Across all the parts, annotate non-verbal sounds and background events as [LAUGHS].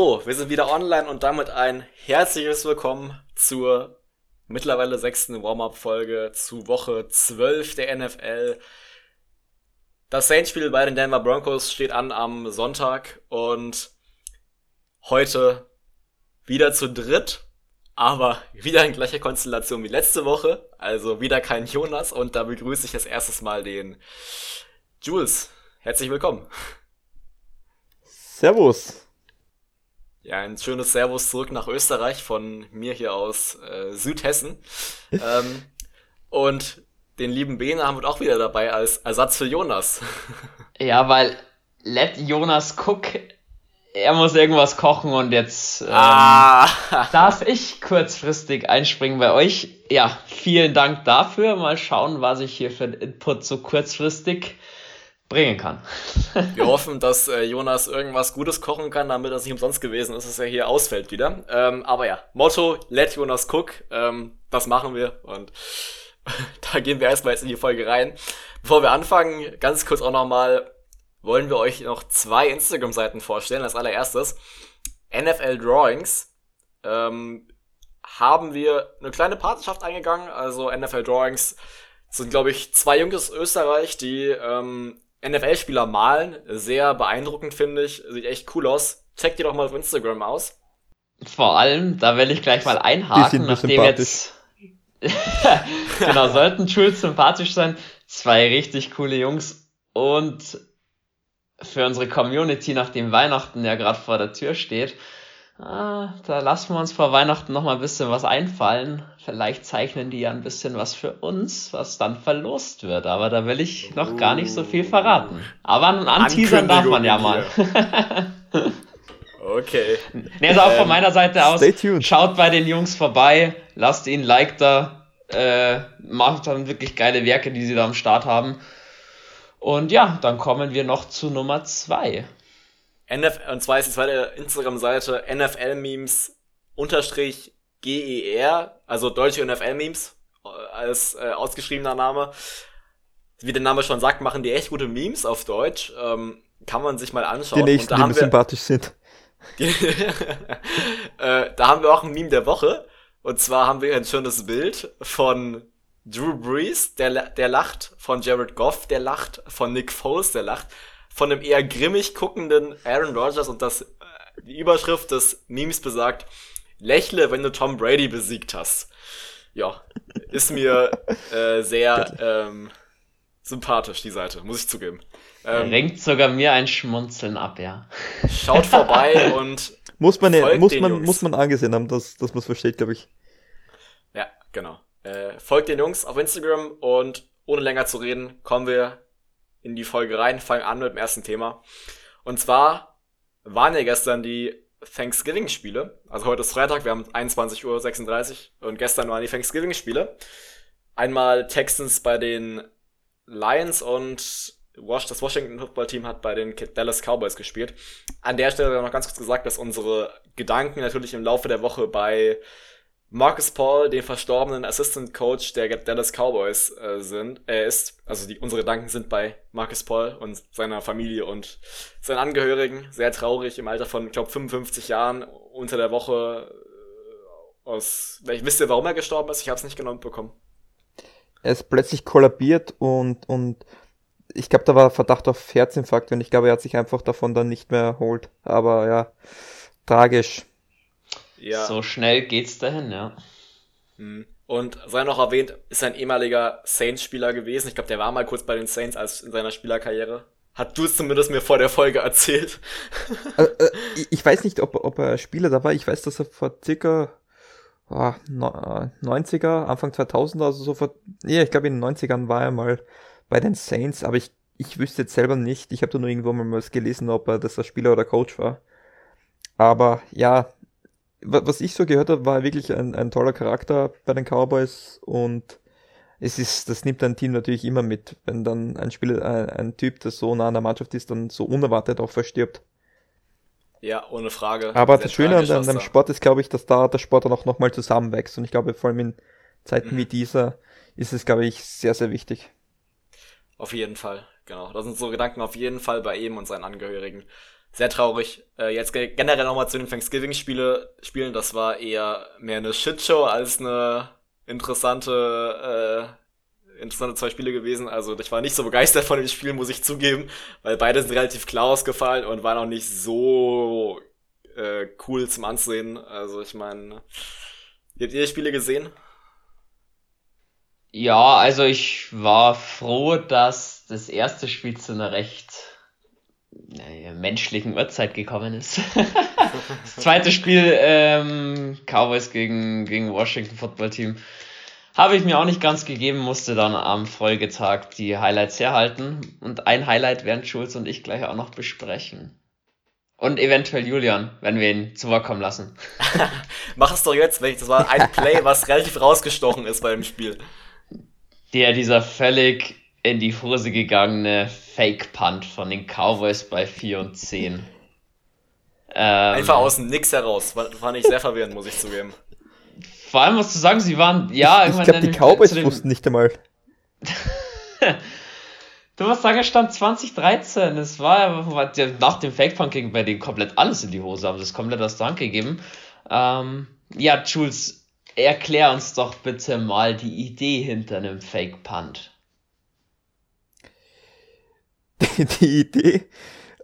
So, wir sind wieder online und damit ein herzliches Willkommen zur mittlerweile sechsten Warm-Up-Folge zu Woche 12 der NFL. Das Saints-Spiel bei den Denver Broncos steht an am Sonntag und heute wieder zu dritt, aber wieder in gleicher Konstellation wie letzte Woche. Also wieder kein Jonas und da begrüße ich als erstes mal den Jules. Herzlich willkommen. Servus. Ja, ein schönes Servus zurück nach Österreich von mir hier aus äh, Südhessen. [LAUGHS] ähm, und den lieben Bene haben wir auch wieder dabei als Ersatz für Jonas. [LAUGHS] ja, weil let Jonas cook. Er muss irgendwas kochen und jetzt ähm, ah. [LAUGHS] darf ich kurzfristig einspringen bei euch. Ja, vielen Dank dafür. Mal schauen, was ich hier für Input so kurzfristig bringen kann. [LAUGHS] Wir hoffen, dass äh, Jonas irgendwas Gutes kochen kann, damit das nicht umsonst gewesen ist, dass er hier ausfällt wieder. Ähm, aber ja, Motto, let Jonas cook. Ähm, das machen wir und [LAUGHS] da gehen wir erstmal jetzt in die Folge rein. Bevor wir anfangen, ganz kurz auch nochmal, wollen wir euch noch zwei Instagram-Seiten vorstellen. Als allererstes NFL Drawings. Ähm, haben wir eine kleine Partnerschaft eingegangen. Also NFL Drawings sind, glaube ich, zwei Jungs aus Österreich, die ähm, NFL-Spieler malen. Sehr beeindruckend, finde ich. Sieht echt cool aus. Checkt die doch mal auf Instagram aus. Vor allem, da will ich gleich mal einhaken, nachdem jetzt. [LAUGHS] genau, sollten Jules sympathisch sein. Zwei richtig coole Jungs. Und für unsere Community, nachdem Weihnachten ja gerade vor der Tür steht, ah, da lassen wir uns vor Weihnachten noch mal ein bisschen was einfallen. Vielleicht zeichnen die ja ein bisschen was für uns, was dann verlost wird. Aber da will ich noch gar nicht so viel verraten. Aber ein Anteasern darf man ja mal. [LAUGHS] okay. Nee, also auch von ähm, meiner Seite aus, schaut bei den Jungs vorbei, lasst ihnen ein Like da, äh, macht dann wirklich geile Werke, die sie da am Start haben. Und ja, dann kommen wir noch zu Nummer zwei. NF und zwar ist die zweite Instagram-Seite NFL-Memes unterstrich GER, also deutsche NFL-Memes äh, als äh, ausgeschriebener Name. Wie der Name schon sagt, machen die echt gute Memes auf Deutsch. Ähm, kann man sich mal anschauen. Die nächsten, die mir sympathisch sind. [LAUGHS] äh, da haben wir auch ein Meme der Woche. Und zwar haben wir ein schönes Bild von Drew Brees, der, der lacht, von Jared Goff, der lacht, von Nick Foles, der lacht, von einem eher grimmig guckenden Aaron Rodgers und das, äh, die Überschrift des Memes besagt, lächle, wenn du Tom Brady besiegt hast. Ja, ist mir [LAUGHS] äh, sehr ähm, sympathisch, die Seite, muss ich zugeben. Ähm, Renkt sogar mir ein Schmunzeln ab, ja. Schaut vorbei [LAUGHS] und muss man, muss man, muss man angesehen haben, dass, dass man es versteht, glaube ich. Ja, genau. Äh, folgt den Jungs auf Instagram und ohne länger zu reden, kommen wir in die Folge rein, fangen an mit dem ersten Thema. Und zwar waren ja gestern die Thanksgiving-Spiele. Also heute ist Freitag, wir haben 21.36 Uhr und gestern waren die Thanksgiving-Spiele. Einmal Texans bei den Lions und das Washington Football Team hat bei den Dallas Cowboys gespielt. An der Stelle noch ganz kurz gesagt, dass unsere Gedanken natürlich im Laufe der Woche bei Marcus Paul, den verstorbenen Assistant Coach der Dallas Cowboys äh, sind, äh, ist. Also die, unsere Gedanken sind bei Marcus Paul und seiner Familie und seinen Angehörigen. Sehr traurig im Alter von, ich glaube, 55 Jahren unter der Woche äh, aus. Wisst ihr, warum er gestorben ist? Ich habe es nicht genau bekommen. Er ist plötzlich kollabiert und, und ich glaube, da war Verdacht auf Herzinfarkt und ich glaube, er hat sich einfach davon dann nicht mehr erholt. Aber ja, tragisch. Ja. So schnell geht's dahin, ja. Hm. Und sei noch erwähnt, ist ein ehemaliger Saints-Spieler gewesen. Ich glaube, der war mal kurz bei den Saints als in seiner Spielerkarriere. Hat du es zumindest mir vor der Folge [LAUGHS] erzählt. äh, äh, ich weiß nicht, ob, ob er Spieler da war. Ich weiß, dass er vor circa oh, 90er, Anfang 2000er, also so vor, ja, ich glaube in den 90ern war er mal bei den Saints, aber ich, ich wüsste jetzt selber nicht. Ich habe da nur irgendwo mal was gelesen, ob er das der Spieler oder Coach war. Aber ja, was ich so gehört habe, war wirklich ein, ein toller Charakter bei den Cowboys und es ist, das nimmt ein Team natürlich immer mit, wenn dann ein Spieler, ein, ein Typ, der so nah an der Mannschaft ist, dann so unerwartet auch verstirbt. Ja, ohne Frage. Aber das Schöne an, an dem Sport ist, glaube ich, dass da der Sport dann auch nochmal zusammenwächst. Und ich glaube, vor allem in Zeiten mhm. wie dieser ist es, glaube ich, sehr, sehr wichtig. Auf jeden Fall, genau. Das sind so Gedanken auf jeden Fall bei ihm und seinen Angehörigen sehr traurig. Äh, jetzt generell nochmal zu den Thanksgiving-Spielen. Das war eher mehr eine Shitshow als eine interessante, äh, interessante zwei Spiele gewesen. Also ich war nicht so begeistert von den Spielen, muss ich zugeben, weil beide sind relativ klar ausgefallen und waren auch nicht so äh, cool zum Ansehen. Also ich meine, habt ihr die Spiele gesehen? Ja, also ich war froh, dass das erste Spiel zu einer recht menschlichen Uhrzeit gekommen ist. [LAUGHS] das zweite Spiel, ähm, Cowboys gegen, gegen Washington Football Team, habe ich mir auch nicht ganz gegeben, musste dann am Folgetag die Highlights herhalten. Und ein Highlight werden Schulz und ich gleich auch noch besprechen. Und eventuell Julian, wenn wir ihn zu Wort kommen lassen. [LAUGHS] Mach es doch jetzt, wenn ich, das war ein Play, was relativ rausgestochen ist bei dem Spiel. Der, dieser völlig in die Hose gegangene Fake Punt von den Cowboys bei 4 und 10. Ähm, Einfach aus dem Nix heraus. Fand ich sehr verwirrend, muss ich zugeben. Vor allem, was zu sagen, sie waren, ja, ich, ich glaube, die Cowboys den... wussten nicht einmal. [LAUGHS] du musst sagen, es stand 2013. Es war nach dem Fake Punt ging bei denen komplett alles in die Hose, haben das komplett aus der Hand gegeben. Ähm, ja, Jules, erklär uns doch bitte mal die Idee hinter einem Fake Punt. [LAUGHS] Die, Idee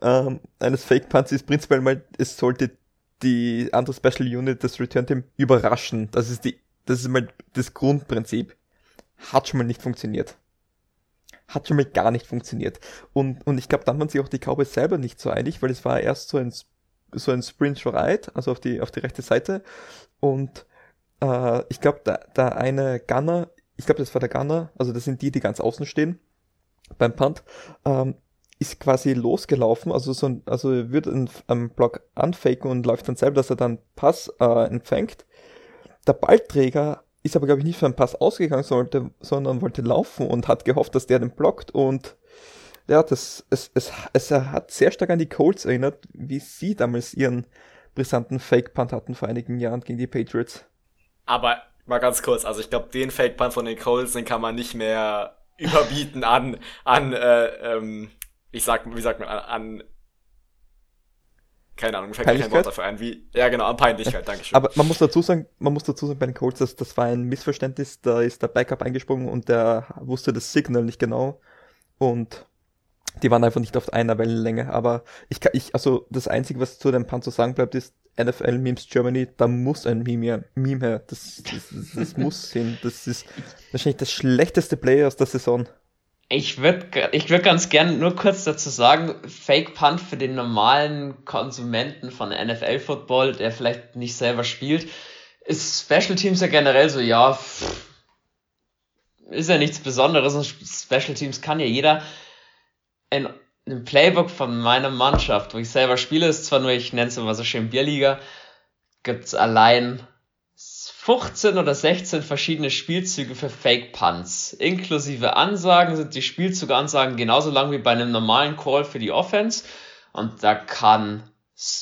ähm, eines Fake Punts ist prinzipiell mal, es sollte die andere Special Unit, das Return Team, überraschen. Das ist die, das ist mal das Grundprinzip. Hat schon mal nicht funktioniert. Hat schon mal gar nicht funktioniert. Und, und ich glaube, dann waren sich auch die Cowboys selber nicht so einig, weil es war erst so ein, so ein Sprint Right, also auf die, auf die rechte Seite. Und äh, ich glaube, da, da eine Gunner, ich glaube, das war der Gunner, also das sind die, die ganz außen stehen beim Punt, ähm, ist quasi losgelaufen, also so ein, also wird einen, Block anfaken und läuft dann selber, dass er dann Pass äh, empfängt. Der Ballträger ist aber, glaube ich, nicht für einen Pass ausgegangen, sollte, sondern wollte laufen und hat gehofft, dass der den blockt und ja, das, es, es, es hat sehr stark an die Colts erinnert, wie sie damals ihren brisanten Fake-Punt hatten vor einigen Jahren gegen die Patriots. Aber mal ganz kurz, also ich glaube, den Fake-Punt von den Colts, den kann man nicht mehr überbieten an, an äh, ähm, ich sag, wie sagt man, an, an keine Ahnung, mir fällt kein Wort dafür ein, wie, ja genau, an Peinlichkeit, danke schön. Aber man muss dazu sagen, man muss dazu sagen bei den Colts, dass das war ein Missverständnis, da ist der Backup eingesprungen und der wusste das Signal nicht genau und die waren einfach nicht auf einer Wellenlänge, aber ich kann, ich, also das einzige, was zu dem Pan zu sagen bleibt, ist NFL Memes Germany, da muss ein Meme, Meme her, das, das, das, das muss hin, das ist wahrscheinlich das schlechteste Play aus der Saison. Ich würde ich würd ganz gern nur kurz dazu sagen, Fake Punt für den normalen Konsumenten von NFL Football, der vielleicht nicht selber spielt, ist Special Teams ja generell so, ja, pff, ist ja nichts Besonderes und Special Teams kann ja jeder. In einem Playbook von meiner Mannschaft, wo ich selber spiele, ist zwar nur, ich nenne es immer so schön Bierliga, gibt's allein 15 oder 16 verschiedene Spielzüge für Fake Punts. Inklusive Ansagen sind die Spielzugansagen genauso lang wie bei einem normalen Call für die Offense. Und da kann,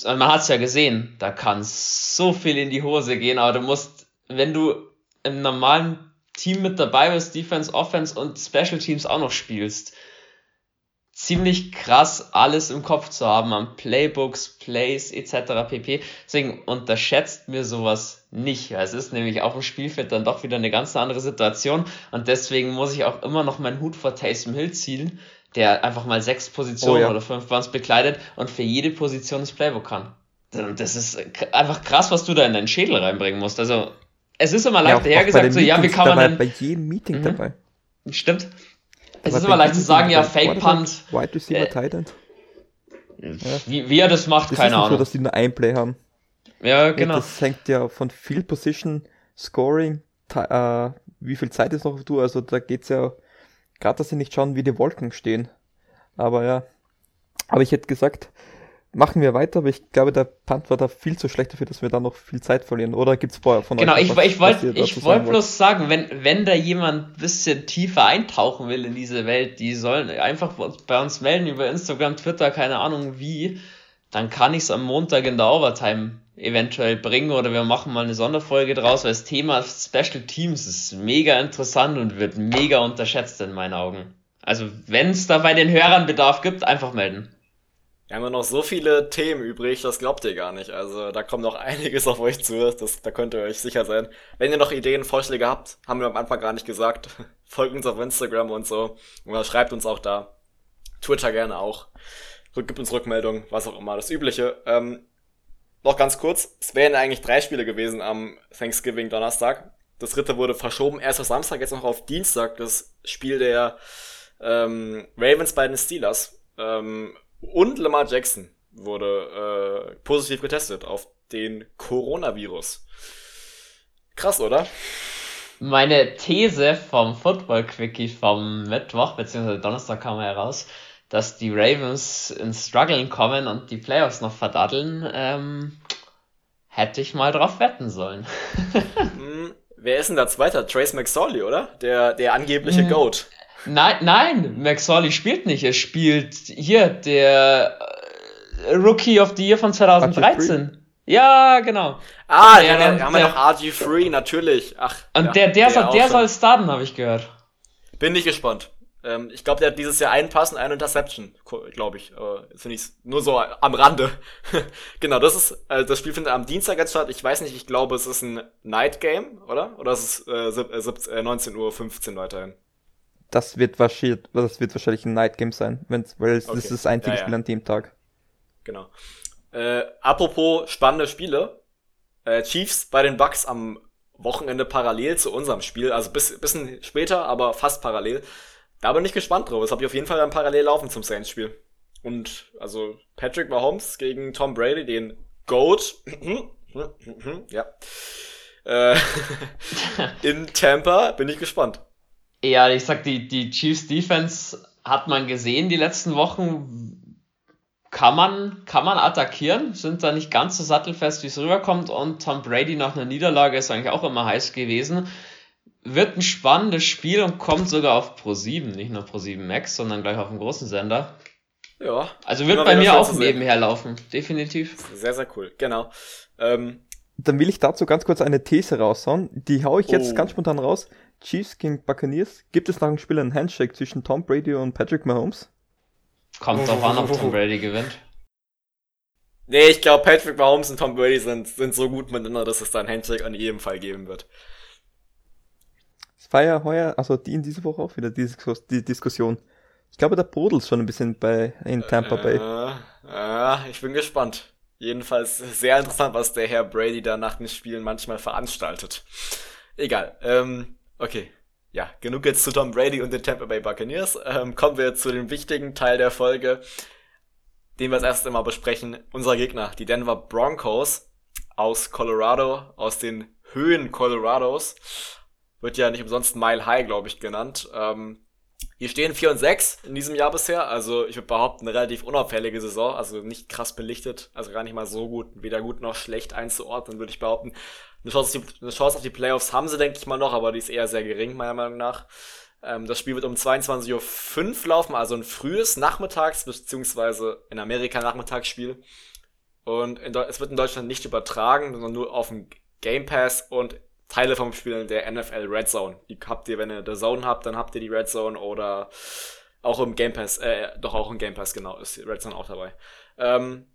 man hat es ja gesehen, da kann so viel in die Hose gehen, aber du musst, wenn du im normalen Team mit dabei bist, Defense, Offense und Special Teams auch noch spielst, ziemlich krass alles im Kopf zu haben an Playbooks, Plays etc. pp. Deswegen unterschätzt mir sowas nicht. Es ist nämlich auf dem Spielfeld dann doch wieder eine ganz andere Situation und deswegen muss ich auch immer noch meinen Hut vor Taysom Hill ziehen, der einfach mal sechs Positionen oh ja. oder fünf Buns bekleidet und für jede Position das Playbook kann. Das ist einfach krass, was du da in deinen Schädel reinbringen musst. Also es ist immer leicht ja, hergesagt, so ja, wie kann man denn... bei jedem Meeting mhm. dabei. Stimmt. Es ist immer leicht zu sagen, ja, Fake Punt. Wide Receiver äh, Tight End. Wie, wie er das macht, das keine Ahnung. so, dass die nur ein Play haben. Ja, genau. Das hängt ja von Field Position, Scoring, äh, wie viel Zeit ist noch auf du. Also da geht's ja gerade, dass sie nicht schauen, wie die Wolken stehen. Aber ja. Aber ich hätte gesagt, machen wir weiter, aber ich glaube, der Punt war da viel zu schlecht dafür, dass wir da noch viel Zeit verlieren. Oder gibt's vorher von genau, euch Genau, ich, ich wollte ich wollte bloß sagen, wenn, wenn da jemand ein bisschen tiefer eintauchen will in diese Welt, die sollen einfach bei uns melden über Instagram, Twitter, keine Ahnung wie, dann kann ich es am Montag in der Overtime eventuell bringen oder wir machen mal eine Sonderfolge draus, weil das Thema Special Teams ist mega interessant und wird mega unterschätzt in meinen Augen. Also wenn es da bei den Hörern Bedarf gibt, einfach melden. Wir haben ja noch so viele Themen übrig, das glaubt ihr gar nicht. Also da kommt noch [LAUGHS] einiges auf euch zu, das, da könnt ihr euch sicher sein. Wenn ihr noch Ideen, Vorschläge habt, haben wir am Anfang gar nicht gesagt, [LAUGHS] folgt uns auf Instagram und so. Oder schreibt uns auch da. Twitter gerne auch. Gibt uns Rückmeldungen, was auch immer, das Übliche. Ähm, noch ganz kurz, es wären eigentlich drei Spiele gewesen am Thanksgiving Donnerstag. Das dritte wurde verschoben, erst auf Samstag, jetzt noch auf Dienstag, das Spiel der ähm, Ravens bei den Steelers. Ähm, und Lamar Jackson wurde äh, positiv getestet auf den Coronavirus. Krass, oder? Meine These vom Football Quickie vom Mittwoch bzw. Donnerstag kam heraus, dass die Ravens ins Struggeln kommen und die Playoffs noch verdaddeln, ähm, hätte ich mal drauf wetten sollen. [LAUGHS] hm, wer ist denn da Zweiter? Trace McSorley, oder? Der, der angebliche hm. Goat. Nein, nein, McSorley spielt nicht. Er spielt hier der äh, Rookie of the Year von 2013. Ja, genau. Ah, der, der, der haben wir noch RG3, natürlich. Ach. Und ja, der, der, der, soll, der soll starten, habe ich gehört. Bin ich gespannt. Ähm, ich glaube, der hat dieses Jahr einen Pass und eine Interception, glaube ich. Äh, jetzt finde ich nur so am Rande. [LAUGHS] genau, das ist, äh, das Spiel findet am Dienstag jetzt statt. Ich weiß nicht, ich glaube, es ist ein Night Game, oder? Oder ist es äh, 19.15 Uhr weiterhin? Das wird wahrscheinlich, das wird wahrscheinlich ein Night Game sein, wenn's, weil es, okay. das ist das einzige ja, ja. Spiel an dem Tag. Genau. Äh, apropos spannende Spiele. Äh, Chiefs bei den Bucks am Wochenende parallel zu unserem Spiel, also bis, bisschen später, aber fast parallel. Da bin ich gespannt drauf. Das habe ich auf jeden Fall dann parallel laufen zum Saints-Spiel. Und also Patrick Mahomes gegen Tom Brady, den Goat. [CLEARS THROAT] ja. Äh, [LAUGHS] in Tampa bin ich gespannt. Ja, ich sag, die, die Chiefs Defense hat man gesehen die letzten Wochen. Kann man, kann man attackieren, sind da nicht ganz so sattelfest, wie es rüberkommt. Und Tom Brady nach einer Niederlage ist eigentlich auch immer heiß gewesen. Wird ein spannendes Spiel und kommt sogar auf Pro 7, nicht nur Pro 7 Max, sondern gleich auf dem großen Sender. Ja. Also wird bei mir auch nebenher laufen, definitiv. Sehr, sehr cool, genau. Ähm, Dann will ich dazu ganz kurz eine These raushauen. Die hau ich jetzt oh. ganz spontan raus. Chiefs gegen Buccaneers. Gibt es nach dem Spiel einen Handshake zwischen Tom Brady und Patrick Mahomes? Kommt doch an, ob Tom Brady gewinnt. Nee, ich glaube, Patrick Mahomes und Tom Brady sind, sind so gut miteinander, dass es da einen Handshake an jedem Fall geben wird. Es war ja heuer, also die in dieser Woche auch wieder die, die Diskussion. Ich glaube, der brodelt schon ein bisschen bei in Tampa Bay. Äh, äh, ich bin gespannt. Jedenfalls sehr interessant, was der Herr Brady da nach den Spielen manchmal veranstaltet. Egal. Ähm, Okay. Ja, genug jetzt zu Tom Brady und den Tampa Bay Buccaneers. Ähm, kommen wir zu dem wichtigen Teil der Folge, den wir als erstes immer besprechen. Unser Gegner, die Denver Broncos aus Colorado, aus den Höhen Colorados. Wird ja nicht umsonst Mile High, glaube ich, genannt. Ähm, hier stehen 4 und 6 in diesem Jahr bisher. Also ich würde behaupten, eine relativ unauffällige Saison. Also nicht krass belichtet. Also gar nicht mal so gut, weder gut noch schlecht einzuordnen, würde ich behaupten. Eine Chance, auf die, eine Chance auf die Playoffs haben sie, denke ich mal, noch, aber die ist eher sehr gering, meiner Meinung nach. Ähm, das Spiel wird um 22.05 Uhr laufen, also ein frühes Nachmittags- bzw. in Amerika Nachmittagsspiel. Und es wird in Deutschland nicht übertragen, sondern nur auf dem Game Pass und Teile vom Spiel der NFL Red Zone. Die habt ihr, wenn ihr The Zone habt, dann habt ihr die Red Zone oder auch im Game Pass, äh, doch auch im Game Pass, genau, ist Red Zone auch dabei. Ähm,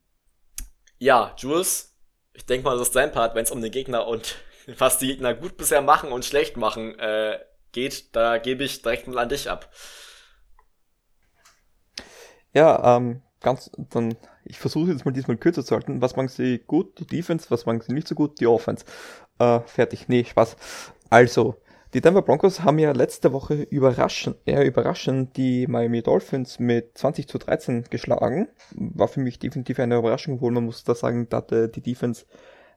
ja, Jules, ich denke mal, das ist dein Part, wenn es um den Gegner und [LAUGHS] was die Gegner gut bisher machen und schlecht machen äh, geht. Da gebe ich direkt mal an dich ab. Ja, ähm, ganz, dann, ich versuche jetzt mal diesmal kürzer zu halten. Was machen sie gut? Die Defense. Was machen sie nicht so gut? Die Offense. Äh, fertig. Nee, Spaß. Also, die Denver Broncos haben ja letzte Woche überraschend, eher überraschend die Miami Dolphins mit 20 zu 13 geschlagen. War für mich definitiv eine Überraschung, obwohl man muss da sagen, da hatte die Defense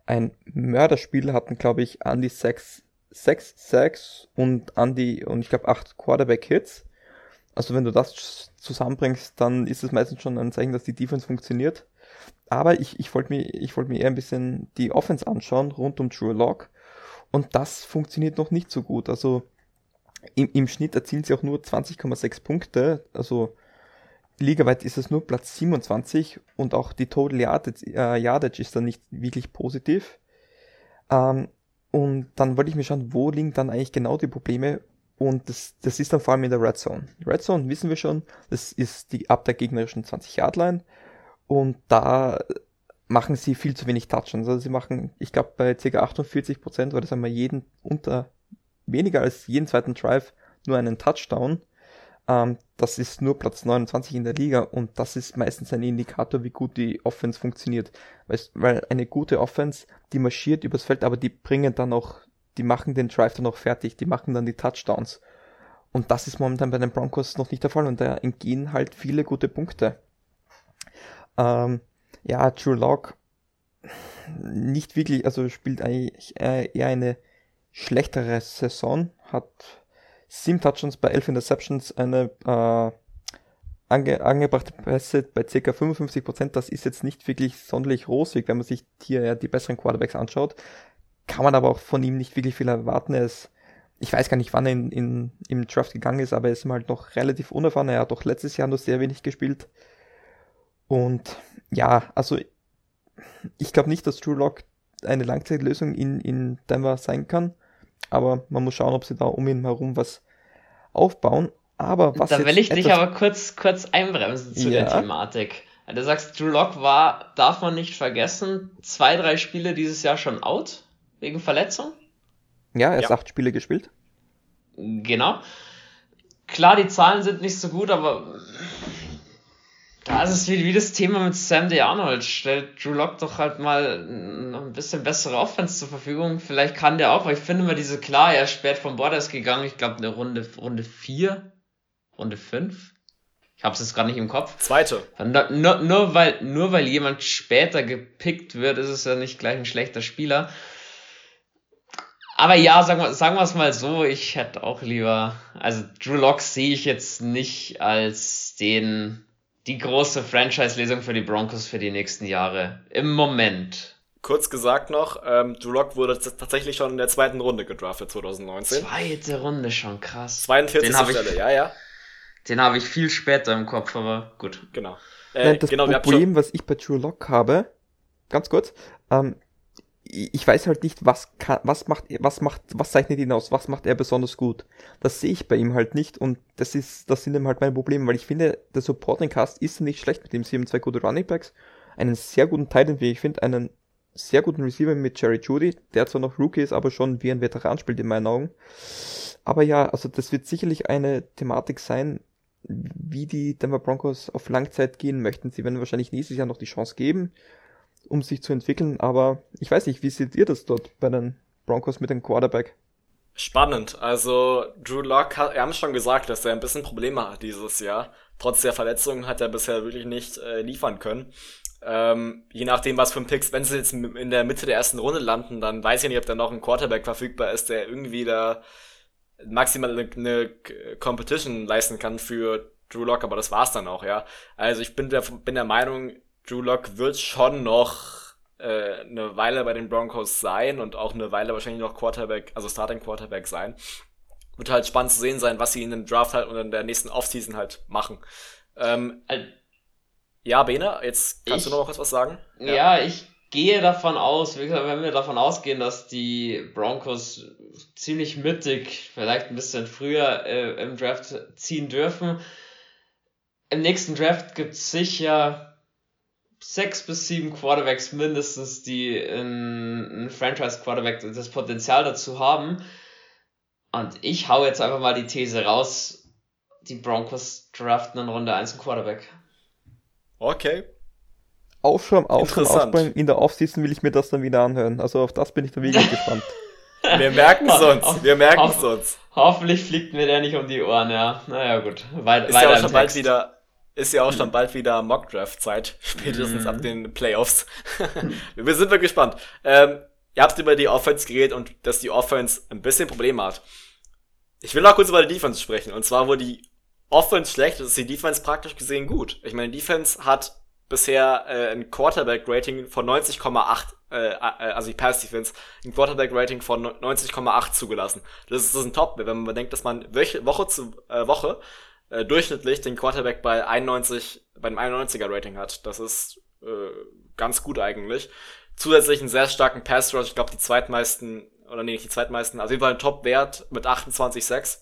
ein Mörderspiel, hatten glaube ich an die 6, 6 Sacks und an die, und ich glaube 8 Quarterback Hits. Also wenn du das zusammenbringst, dann ist es meistens schon ein Zeichen, dass die Defense funktioniert. Aber ich, ich wollte mir, ich wollte mir eher ein bisschen die Offense anschauen rund um Drew Lock und das funktioniert noch nicht so gut. Also im, im Schnitt erzielen sie auch nur 20,6 Punkte. Also ligaweit ist es nur Platz 27 und auch die Total Yardage, äh, Yardage ist dann nicht wirklich positiv. Ähm, und dann wollte ich mir schauen, wo liegen dann eigentlich genau die Probleme. Und das, das ist dann vor allem in der Red Zone. Red Zone wissen wir schon, das ist die ab der gegnerischen 20-Yard-Line. Und da machen sie viel zu wenig Touchdowns. Also sie machen, ich glaube, bei ca. 48 Prozent oder sagen wir jeden unter weniger als jeden zweiten Drive nur einen Touchdown. Ähm, das ist nur Platz 29 in der Liga und das ist meistens ein Indikator, wie gut die Offense funktioniert. Weil eine gute Offense, die marschiert übers Feld, aber die bringen dann auch, die machen den Drive dann auch fertig, die machen dann die Touchdowns. Und das ist momentan bei den Broncos noch nicht der Fall und da entgehen halt viele gute Punkte. Ähm, ja, Drew Lock nicht wirklich, also spielt eigentlich eher eine schlechtere Saison, hat sieben Touchdowns bei elf Interceptions, eine äh, ange, angebrachte Pässe bei ca. 55%. Das ist jetzt nicht wirklich sonderlich rosig, wenn man sich hier ja die besseren Quarterbacks anschaut. Kann man aber auch von ihm nicht wirklich viel erwarten. Er ist, ich weiß gar nicht, wann er in, in, im Draft gegangen ist, aber er ist halt noch relativ unerfahren. Er hat doch letztes Jahr nur sehr wenig gespielt. Und ja, also ich glaube nicht, dass Drew Lock eine Langzeitlösung in, in Denver sein kann. Aber man muss schauen, ob sie da um ihn herum was aufbauen. Aber was. Da will ich dich aber kurz, kurz einbremsen zu ja. der Thematik. Du sagst, Drew Lock war, darf man nicht vergessen, zwei, drei Spiele dieses Jahr schon out, wegen Verletzung. Ja, er ja. acht Spiele gespielt. Genau. Klar, die Zahlen sind nicht so gut, aber das ist wie, wie das Thema mit Sam D. Arnold. Stellt Drew Lock doch halt mal ein bisschen bessere Offense zur Verfügung. Vielleicht kann der auch, weil ich finde immer diese, klar, er ist spät vom Borders gegangen. Ich glaube, eine Runde, Runde 4, Runde 5. Ich habe es jetzt gerade nicht im Kopf. Zweite. Nur, nur, weil, nur weil jemand später gepickt wird, ist es ja nicht gleich ein schlechter Spieler. Aber ja, sagen wir, sagen wir es mal so, ich hätte auch lieber, also Drew Lock sehe ich jetzt nicht als den die große Franchise-Lesung für die Broncos für die nächsten Jahre. Im Moment. Kurz gesagt noch, ähm, Drew Lock wurde tatsächlich schon in der zweiten Runde gedraftet 2019. Zweite Runde schon, krass. 42. Stelle, ich, ja, ja. Den habe ich viel später im Kopf, aber gut. Genau. Äh, Nein, das genau, Problem, was ich bei Drew Lock habe, ganz kurz, ähm, ich weiß halt nicht, was kann, was macht, was macht, was zeichnet ihn aus, was macht er besonders gut. Das sehe ich bei ihm halt nicht und das ist, das sind eben halt meine Probleme, weil ich finde, der Supporting Cast ist nicht schlecht mit ihm. Sie haben zwei gute Running Backs, einen sehr guten Titan, wie ich finde, einen sehr guten Receiver mit Jerry Judy, der zwar noch Rookie ist, aber schon wie ein Veteran spielt in meinen Augen. Aber ja, also das wird sicherlich eine Thematik sein, wie die Denver Broncos auf Langzeit gehen möchten. Sie werden wahrscheinlich nächstes Jahr noch die Chance geben um sich zu entwickeln. Aber ich weiß nicht, wie seht ihr das dort bei den Broncos mit dem Quarterback? Spannend. Also Drew Lock, hat, wir haben schon gesagt, dass er ein bisschen Probleme hat dieses Jahr. Trotz der Verletzungen hat er bisher wirklich nicht äh, liefern können. Ähm, je nachdem, was für ein Picks, wenn sie jetzt in der Mitte der ersten Runde landen, dann weiß ich nicht, ob da noch ein Quarterback verfügbar ist, der irgendwie da maximal eine, eine Competition leisten kann für Drew Lock, aber das war's dann auch, ja. Also ich bin der, bin der Meinung, Drew Lock wird schon noch äh, eine Weile bei den Broncos sein und auch eine Weile wahrscheinlich noch Quarterback, also Starting Quarterback sein. Wird halt spannend zu sehen sein, was sie in dem Draft halt und in der nächsten Offseason halt machen. Ähm, ja, Bene, jetzt kannst ich, du noch kurz was sagen? Ja. ja, ich gehe davon aus, wenn wir davon ausgehen, dass die Broncos ziemlich mittig, vielleicht ein bisschen früher äh, im Draft ziehen dürfen. Im nächsten Draft gibt es sicher sechs bis sieben Quarterbacks mindestens, die ein, ein Franchise-Quarterback das Potenzial dazu haben. Und ich hau jetzt einfach mal die These raus, die Broncos draften in Runde 1 einen Quarterback. Okay. Aufschwärm, Aufschwärm, Aufspringen. In der Offseason will ich mir das dann wieder anhören. Also auf das bin ich dann wirklich [LAUGHS] gespannt. Wir merken es uns. Wir merken es uns. Hoffentlich fliegt mir der nicht um die Ohren, ja. Naja, gut. Weit, Ist ja auch schon bald wieder ist ja auch schon bald wieder Mock-Draft-Zeit, spätestens mhm. ab den Playoffs. [LAUGHS] wir sind wirklich gespannt. Ähm, ihr habt über die Offense geredet und dass die Offense ein bisschen Probleme hat. Ich will noch kurz über die Defense sprechen. Und zwar, wo die Offense schlecht ist, ist die Defense praktisch gesehen gut. Ich meine, die Defense hat bisher äh, ein Quarterback-Rating von 90,8, äh, äh, also die Pass-Defense, ein Quarterback-Rating von 90,8 zugelassen. Das ist, das ist ein Top, wenn man bedenkt, dass man Woche zu äh, Woche äh, durchschnittlich den Quarterback bei 91, bei einem 91er Rating hat. Das ist äh, ganz gut eigentlich. Zusätzlich einen sehr starken Pass Rush, ich glaube die zweitmeisten, oder nee, nicht die zweitmeisten, also jeden Fall ein Top-Wert mit 28,6.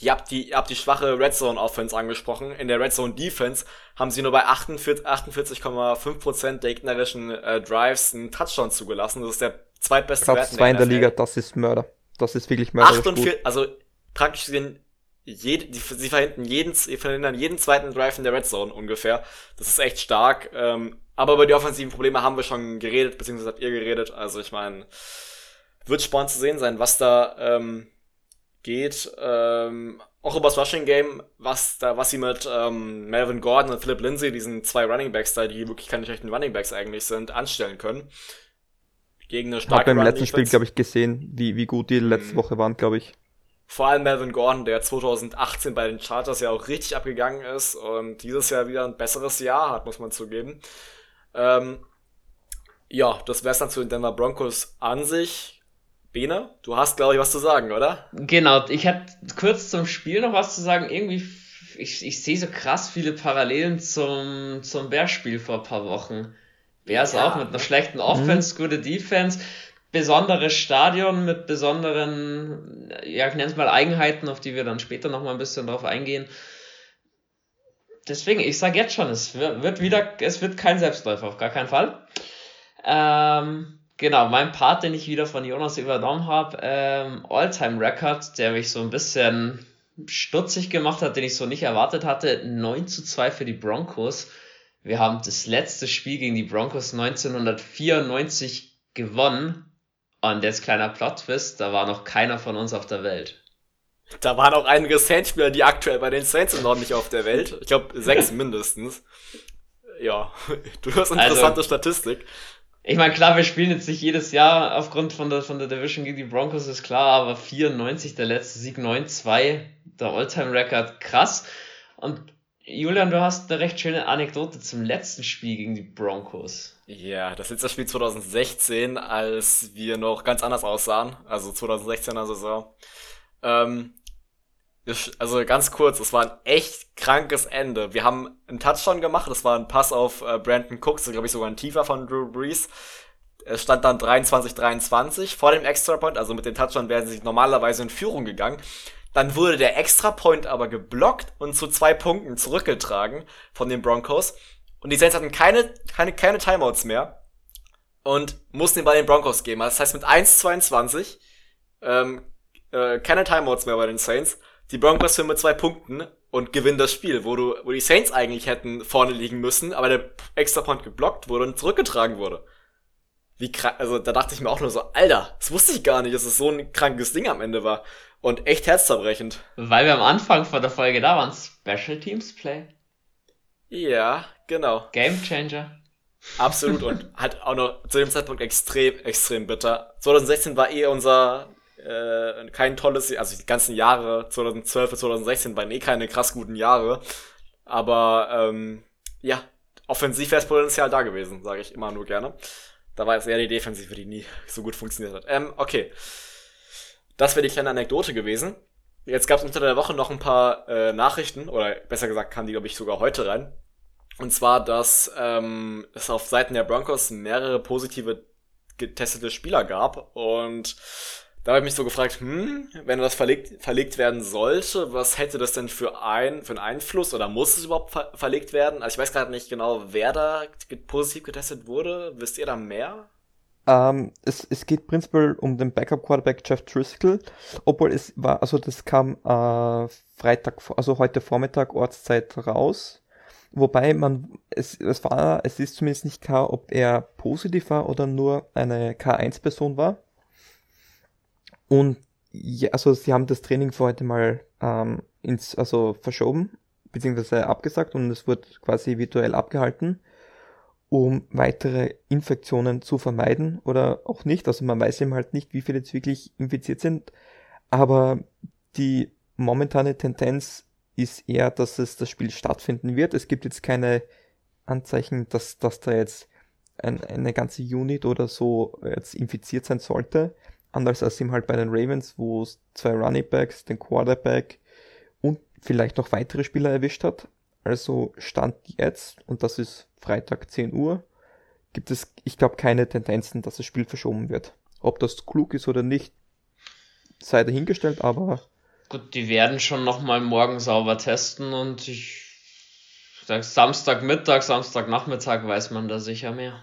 ihr habt die, ihr habt die schwache Red Zone Offense angesprochen. In der Red Zone Defense haben sie nur bei 48,5% 48 der gegnerischen äh, Drives einen Touchdown zugelassen. Das ist der zweitbeste Platz Wert in der, in der Liga. Das ist Mörder. Das ist wirklich Mörder. 48, also praktisch gesehen, jede, die, sie verhindern jeden, verhindern jeden zweiten Drive in der Red Zone ungefähr. Das ist echt stark. Ähm, aber über die offensiven Probleme haben wir schon geredet, beziehungsweise habt ihr geredet. Also ich meine, wird spannend zu sehen sein, was da ähm, geht. Ähm, auch über das Rushing Game, was da, was sie mit ähm, Melvin Gordon und Philip Lindsay, diesen zwei Running Backs da, die wirklich keine schlechten Running Backs eigentlich sind, anstellen können. Gegen eine starke Ich habe beim letzten Spiel, glaube ich, gesehen, wie, wie gut die letzte mhm. Woche waren, glaube ich. Vor allem Melvin Gordon, der 2018 bei den Chargers ja auch richtig abgegangen ist und dieses Jahr wieder ein besseres Jahr hat, muss man zugeben. Ähm, ja, das wär's dann zu den Denver Broncos an sich. Bene, du hast, glaube ich, was zu sagen, oder? Genau, ich hätte kurz zum Spiel noch was zu sagen. Irgendwie, ich, ich sehe so krass viele Parallelen zum, zum Bears-Spiel vor ein paar Wochen. Bears ja. auch mit einer schlechten Offense, mhm. gute Defense, besonderes Stadion mit besonderen, ja, ich nenne es mal Eigenheiten, auf die wir dann später nochmal ein bisschen drauf eingehen. Deswegen, ich sage jetzt schon, es wird wieder, es wird kein Selbstläufer, auf gar keinen Fall. Ähm, Genau, mein Part, den ich wieder von Jonas übernommen habe, ähm, All-Time-Record, der mich so ein bisschen stutzig gemacht hat, den ich so nicht erwartet hatte, 9 zu 2 für die Broncos. Wir haben das letzte Spiel gegen die Broncos 1994 gewonnen. Und jetzt kleiner Plot-Twist, da war noch keiner von uns auf der Welt. Da waren auch einige Saints-Spieler, die aktuell bei den Saints sind, noch nicht auf der Welt. Ich glaube, sechs [LAUGHS] mindestens. Ja, [LAUGHS] du hast interessante also, Statistik. Ich meine, klar, wir spielen jetzt nicht jedes Jahr aufgrund von der, von der Division gegen die Broncos, ist klar, aber 94, der letzte Sieg 9-2, der All-Time-Record, krass. Und Julian, du hast eine recht schöne Anekdote zum letzten Spiel gegen die Broncos. Ja, das letzte Spiel 2016, als wir noch ganz anders aussahen, also 2016er Saison. Ähm, also ganz kurz, es war ein echt krankes Ende. Wir haben einen Touchdown gemacht, das war ein Pass auf äh, Brandon Cooks, glaube ich sogar ein tiefer von Drew Brees. Es stand dann 23-23 vor dem Extra Point, also mit dem Touchdown wären sie normalerweise in Führung gegangen. Dann wurde der Extra Point aber geblockt und zu zwei Punkten zurückgetragen von den Broncos. Und die Saints hatten keine, keine, keine Timeouts mehr und mussten den Ball den Broncos geben. Das heißt, mit 1-22 ähm, äh, keine Timeouts mehr bei den Saints die Broncos führen mit zwei Punkten und gewinnen das Spiel, wo du, wo die Saints eigentlich hätten vorne liegen müssen, aber der extra Point geblockt wurde und zurückgetragen wurde. Wie krank, also da dachte ich mir auch nur so, Alter, das wusste ich gar nicht, dass es so ein krankes Ding am Ende war. Und echt herzzerbrechend. Weil wir am Anfang von der Folge da waren, Special Teams Play. Ja, genau. Game Changer. Absolut und [LAUGHS] hat auch noch zu dem Zeitpunkt extrem, extrem bitter. 2016 war eh unser äh, kein tolles, also die ganzen Jahre 2012 bis 2016 waren eh keine krass guten Jahre. Aber ähm, ja, offensiv wäre das Potenzial da gewesen, sage ich immer nur gerne. Da war es eher die Defensive, die nie so gut funktioniert hat. Ähm, okay. Das wäre die kleine Anekdote gewesen. Jetzt gab es unter der Woche noch ein paar äh, Nachrichten, oder besser gesagt kamen die, glaube ich, sogar heute rein. Und zwar, dass ähm, es auf Seiten der Broncos mehrere positive getestete Spieler gab. Und da habe ich mich so gefragt, hm, wenn das verlegt, verlegt werden sollte, was hätte das denn für, ein, für einen Einfluss oder muss es überhaupt ver verlegt werden? Also ich weiß gerade nicht genau, wer da positiv getestet wurde. Wisst ihr da mehr? Ähm, es, es geht prinzipiell um den Backup-Quarterback Jeff Driscoll, obwohl es war, also das kam äh, Freitag, also heute Vormittag Ortszeit raus. Wobei man, es, es war, es ist zumindest nicht klar, ob er positiv war oder nur eine K1-Person war. Und ja, also sie haben das Training für heute mal ähm, ins, also verschoben, beziehungsweise abgesagt und es wird quasi virtuell abgehalten, um weitere Infektionen zu vermeiden oder auch nicht. Also man weiß eben halt nicht, wie viele jetzt wirklich infiziert sind, aber die momentane Tendenz ist eher, dass es das Spiel stattfinden wird. Es gibt jetzt keine Anzeichen, dass, dass da jetzt ein, eine ganze Unit oder so jetzt infiziert sein sollte. Anders als ihm halt bei den Ravens, wo es zwei Running Backs, den Quarterback und vielleicht noch weitere Spieler erwischt hat. Also stand jetzt, und das ist Freitag 10 Uhr, gibt es, ich glaube, keine Tendenzen, dass das Spiel verschoben wird. Ob das klug ist oder nicht, sei dahingestellt, aber Gut, die werden schon nochmal morgen sauber testen und ich sag Samstagmittag, Samstagnachmittag weiß man da sicher mehr.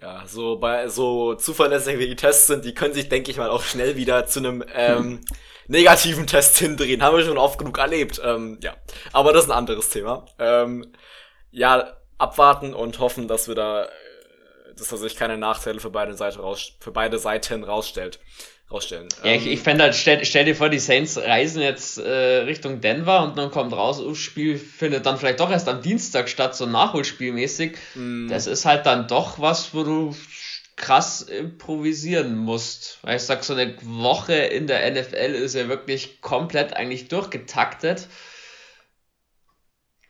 Ja, so bei so zuverlässig wie die Tests sind, die können sich, denke ich mal, auch schnell wieder zu einem ähm, negativen Test hindrehen. Haben wir schon oft genug erlebt. Ähm, ja, aber das ist ein anderes Thema. Ähm, ja, abwarten und hoffen, dass wir da, äh, dass da sich keine Nachteile für beide Seiten raus, für beide Seiten rausstellt rausstellen. Ja, ich, ähm, ich fände halt, stell, stell dir vor, die Saints reisen jetzt äh, Richtung Denver und dann kommt raus, das Spiel findet dann vielleicht doch erst am Dienstag statt, so nachholspielmäßig. Mm. Das ist halt dann doch was, wo du krass improvisieren musst. Weil ich sag, so eine Woche in der NFL ist ja wirklich komplett eigentlich durchgetaktet.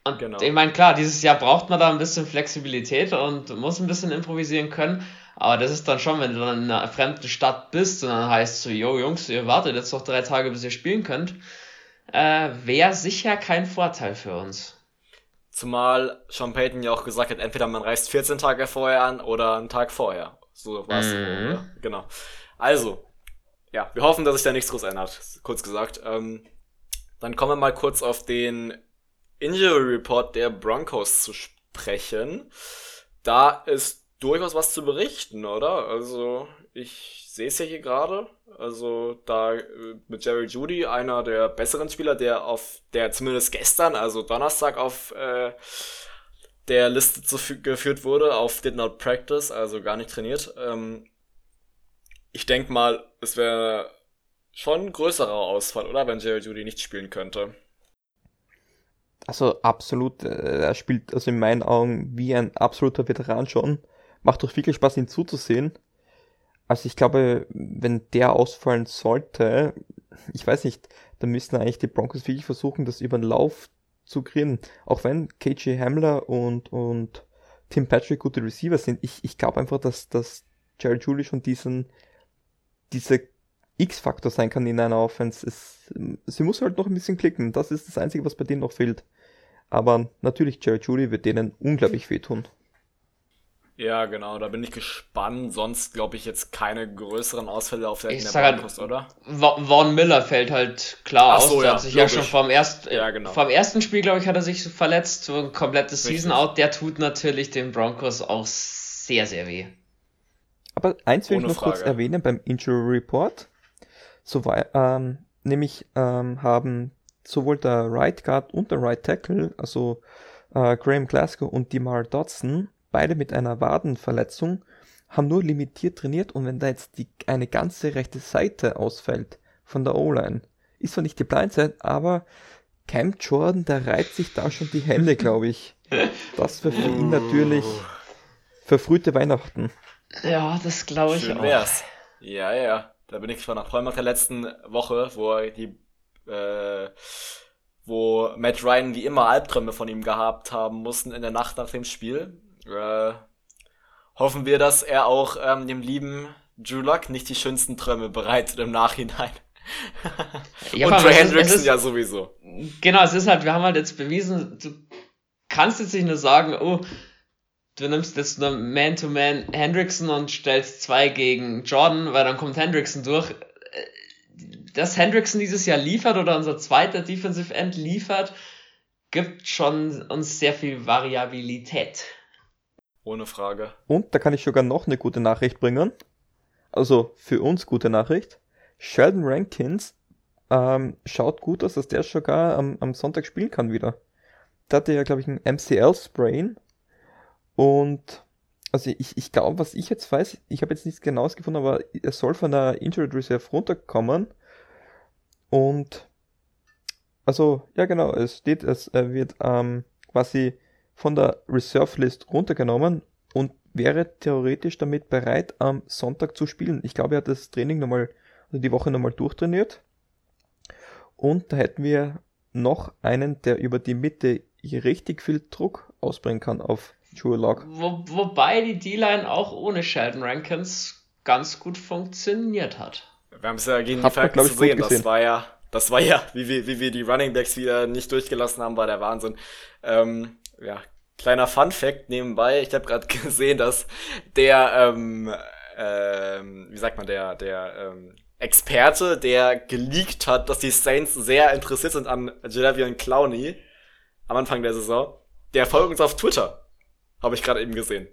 Und genau. ich meine, klar, dieses Jahr braucht man da ein bisschen Flexibilität und muss ein bisschen improvisieren können. Aber das ist dann schon, wenn du dann in einer fremden Stadt bist und dann heißt so, yo Jungs, ihr wartet jetzt noch drei Tage, bis ihr spielen könnt, äh, wäre sicher kein Vorteil für uns. Zumal Sean Payton ja auch gesagt hat, entweder man reist 14 Tage vorher an oder einen Tag vorher. So war es. Mhm. Genau. Also, ja, wir hoffen, dass sich da nichts groß ändert, kurz gesagt. Ähm, dann kommen wir mal kurz auf den Injury Report der Broncos zu sprechen. Da ist durchaus was zu berichten, oder? Also, ich sehe es ja hier gerade. Also, da äh, mit Jerry Judy, einer der besseren Spieler, der auf, der zumindest gestern, also Donnerstag, auf äh, der Liste zu, geführt wurde, auf Did Not Practice, also gar nicht trainiert. Ähm, ich denke mal, es wäre schon ein größerer Ausfall, oder? Wenn Jerry Judy nicht spielen könnte. Also absolut, äh, er spielt also in meinen Augen wie ein absoluter Veteran schon macht doch wirklich Spaß, ihn zuzusehen. Also ich glaube, wenn der ausfallen sollte, ich weiß nicht, dann müssten eigentlich die Broncos wirklich versuchen, das über den Lauf zu kriegen. Auch wenn KJ Hamler und, und Tim Patrick gute Receiver sind, ich, ich glaube einfach, dass, dass Jerry Julie schon diesen, diese X-Faktor sein kann in einer Offense. Es, sie muss halt noch ein bisschen klicken. Das ist das Einzige, was bei denen noch fehlt. Aber natürlich, Jerry Julie wird denen unglaublich wehtun. Ja, genau, da bin ich gespannt. Sonst glaube ich jetzt keine größeren Ausfälle auf in der Broncos, halt, oder? Vaughn Miller fällt halt klar Ach aus. So, der ja, hat sich logisch. ja schon vom, erst, ja, genau. vom ersten Spiel, glaube ich, hat er sich verletzt. So ein komplettes Season-Out. Der tut natürlich den Broncos auch sehr, sehr weh. Aber eins will Ohne ich noch Frage. kurz erwähnen beim Injury Report. So ähm, nämlich ähm, haben sowohl der Right Guard und der Right Tackle, also äh, Graham Glasgow und Demar Dodson, beide mit einer Wadenverletzung, haben nur limitiert trainiert und wenn da jetzt die, eine ganze rechte Seite ausfällt von der O-Line, ist zwar nicht die Blindside, aber Cam Jordan, der reibt sich da schon die Hände, glaube ich. Das wäre für ihn natürlich verfrühte Weihnachten. Ja, das glaube ich Schön auch. Wär's. Ja, ja. Da bin ich allem nach der letzten Woche, wo er die äh, wo Matt Ryan wie immer Albträume von ihm gehabt haben mussten in der Nacht nach dem Spiel äh, hoffen wir, dass er auch ähm, dem lieben Drew Luck nicht die schönsten Träume bereitet im Nachhinein. [LAUGHS] ja, Und Trey Hendrickson ja sowieso. Genau, es ist halt, wir haben halt jetzt bewiesen, du kannst jetzt nicht nur sagen, oh, du nimmst jetzt nur Man-to-Man Hendrickson und stellst zwei gegen Jordan, weil dann kommt Hendrickson durch. Dass Hendrickson dieses Jahr liefert oder unser zweiter Defensive End liefert, gibt schon uns sehr viel Variabilität. Ohne Frage. Und da kann ich sogar noch eine gute Nachricht bringen. Also für uns gute Nachricht. Sheldon Rankins ähm, schaut gut aus, dass der sogar am, am Sonntag spielen kann wieder. Da hatte ja, glaube ich, ein MCL-Sprain. Und also ich, ich glaube, was ich jetzt weiß, ich habe jetzt nichts genaues gefunden, aber er soll von der Injured Reserve runterkommen. Und also, ja genau, es steht, es wird ähm, quasi von der Reserve List runtergenommen und wäre theoretisch damit bereit, am Sonntag zu spielen. Ich glaube, er hat das Training nochmal, also die Woche nochmal durchtrainiert. Und da hätten wir noch einen, der über die Mitte richtig viel Druck ausbringen kann auf Drew Lock. Wo, wobei die D-Line auch ohne Sheldon Rankins ganz gut funktioniert hat. Wir haben es ja gegen die Falcons gesehen, das war ja, das war ja, wie wir, wie wir die Running Backs wieder nicht durchgelassen haben, war der Wahnsinn. Ähm, ja, kleiner Fun Fact nebenbei. Ich habe gerade [LAUGHS] gesehen, dass der, ähm, ähm, wie sagt man, der, der, ähm, Experte, der geleakt hat, dass die Saints sehr interessiert sind an Jadavian Clowney am Anfang der Saison. Der folgt uns auf Twitter. Habe ich gerade eben gesehen.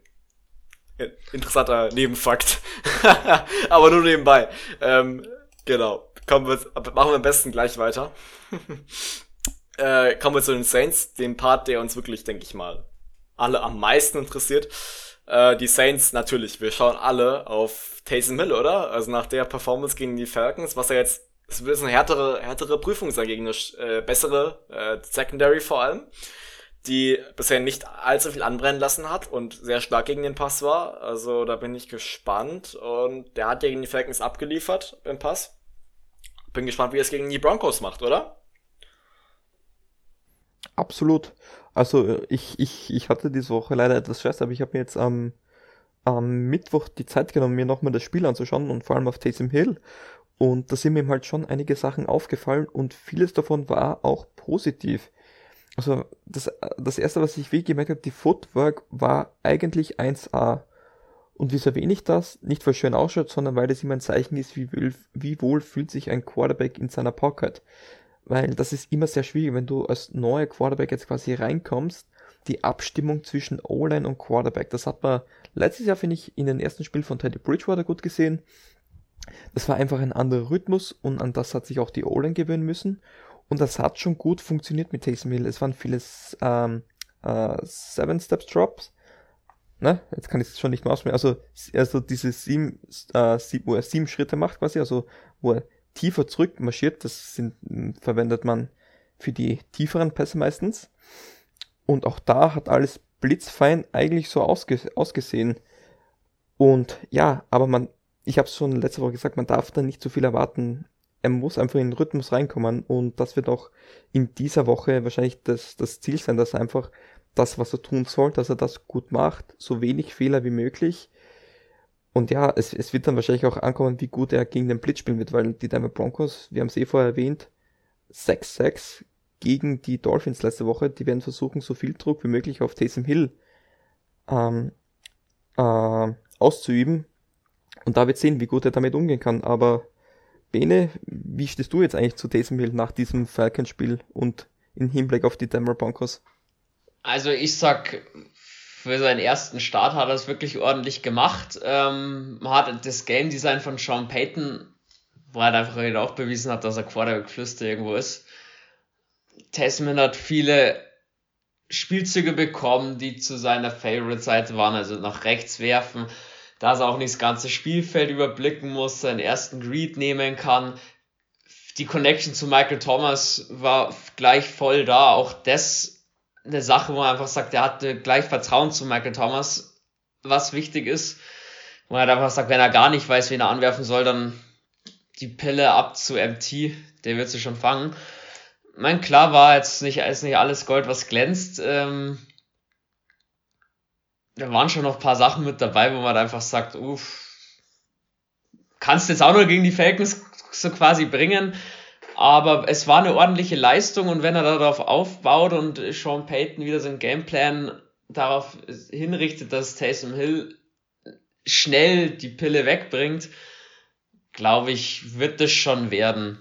Interessanter Nebenfakt. [LAUGHS] Aber nur nebenbei. Ähm, genau. Kommen wir, machen wir am besten gleich weiter. [LAUGHS] äh, kommen wir zu den Saints, dem Part, der uns wirklich, denke ich mal, alle am meisten interessiert. Äh, die Saints natürlich, wir schauen alle auf Taysom Hill, oder? Also nach der Performance gegen die Falcons, was er jetzt, es wird eine härtere, härtere Prüfung sein gegen eine äh, bessere äh, Secondary vor allem, die bisher nicht allzu viel anbrennen lassen hat und sehr stark gegen den Pass war. Also da bin ich gespannt und der hat gegen die Falcons abgeliefert im Pass. Bin gespannt, wie er es gegen die Broncos macht, oder? Absolut. Also ich, ich, ich hatte diese Woche leider etwas Stress, aber ich habe mir jetzt am, am Mittwoch die Zeit genommen, mir nochmal das Spiel anzuschauen und vor allem auf Taysom Hill. Und da sind mir halt schon einige Sachen aufgefallen und vieles davon war auch positiv. Also das, das erste, was ich wirklich gemerkt habe, die Footwork war eigentlich 1A. Und wieso erwähne ich das? Nicht weil es schön ausschaut, sondern weil das immer ein Zeichen ist, wie, wie wohl fühlt sich ein Quarterback in seiner Pocket weil das ist immer sehr schwierig, wenn du als neuer Quarterback jetzt quasi reinkommst, die Abstimmung zwischen O-Line und Quarterback. Das hat man letztes Jahr, finde ich, in den ersten Spielen von Teddy Bridgewater gut gesehen. Das war einfach ein anderer Rhythmus und an das hat sich auch die O-Line gewöhnen müssen. Und das hat schon gut funktioniert mit Taysom Hill. Es waren viele ähm, äh, Seven-Steps-Drops. Ne? Jetzt kann ich es schon nicht mehr ausmachen. Also, also diese sieben, äh, sieben, wo er sieben Schritte macht quasi, also wo er tiefer zurück marschiert. Das sind, hm, verwendet man für die tieferen Pässe meistens. Und auch da hat alles blitzfein eigentlich so ausge ausgesehen. Und ja, aber man, ich habe es schon letzte Woche gesagt, man darf da nicht zu viel erwarten. Er muss einfach in den Rhythmus reinkommen und das wird auch in dieser Woche wahrscheinlich das, das Ziel sein, dass er einfach das, was er tun soll, dass er das gut macht, so wenig Fehler wie möglich und ja, es, es wird dann wahrscheinlich auch ankommen, wie gut er gegen den Blitz spielen wird, weil die Denver Broncos, wir haben es eh vorher erwähnt, 6-6 gegen die Dolphins letzte Woche, die werden versuchen, so viel Druck wie möglich auf Taysom Hill ähm, äh, auszuüben. Und da wird sehen, wie gut er damit umgehen kann. Aber Bene, wie stehst du jetzt eigentlich zu Taysom Hill nach diesem Falcons-Spiel und im Hinblick auf die Denver Broncos? Also ich sag, für seinen ersten Start hat er es wirklich ordentlich gemacht. Ähm, man hat das Game Design von Sean Payton, wo er einfach wieder auch bewiesen hat, dass er Quarterback-Flüster irgendwo ist. Tasman hat viele Spielzüge bekommen, die zu seiner Favorite-Seite waren, also nach rechts werfen, dass er auch nicht das ganze Spielfeld überblicken muss, seinen ersten Greed nehmen kann. Die Connection zu Michael Thomas war gleich voll da. Auch das eine Sache, wo er einfach sagt, er hatte gleich Vertrauen zu Michael Thomas, was wichtig ist. Wo er einfach sagt, wenn er gar nicht weiß, wen er anwerfen soll, dann die Pille ab zu MT, der wird sie schon fangen. Mein klar war jetzt nicht, ist nicht alles Gold, was glänzt. Ähm, da waren schon noch ein paar Sachen mit dabei, wo man einfach sagt, uff, kannst jetzt auch nur gegen die Falcons so quasi bringen. Aber es war eine ordentliche Leistung und wenn er darauf aufbaut und Sean Payton wieder seinen Gameplan darauf hinrichtet, dass Taysom Hill schnell die Pille wegbringt, glaube ich, wird es schon werden.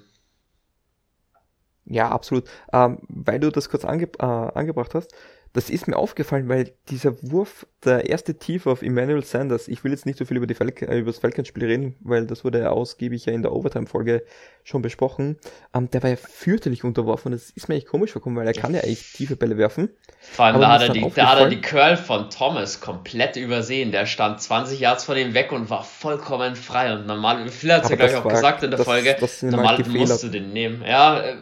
Ja, absolut. Ähm, weil du das kurz ange äh, angebracht hast, das ist mir aufgefallen, weil dieser Wurf, der erste Tiefe auf Emmanuel Sanders, ich will jetzt nicht so viel über, die Falcon, äh, über das Falcons-Spiel reden, weil das wurde ja ausgiebig ja in der Overtime-Folge schon besprochen, ähm, der war ja fürchterlich unterworfen und das ist mir echt komisch vorgekommen, weil er kann ja eigentlich tiefe Bälle werfen. Vor allem, da hat, er die, da hat er die Curl von Thomas komplett übersehen. Der stand 20 Yards vor dem weg und war vollkommen frei und normal, Phil hat es ja gleich auch gesagt in der das, Folge, das normal musst du den nehmen. Ja, äh,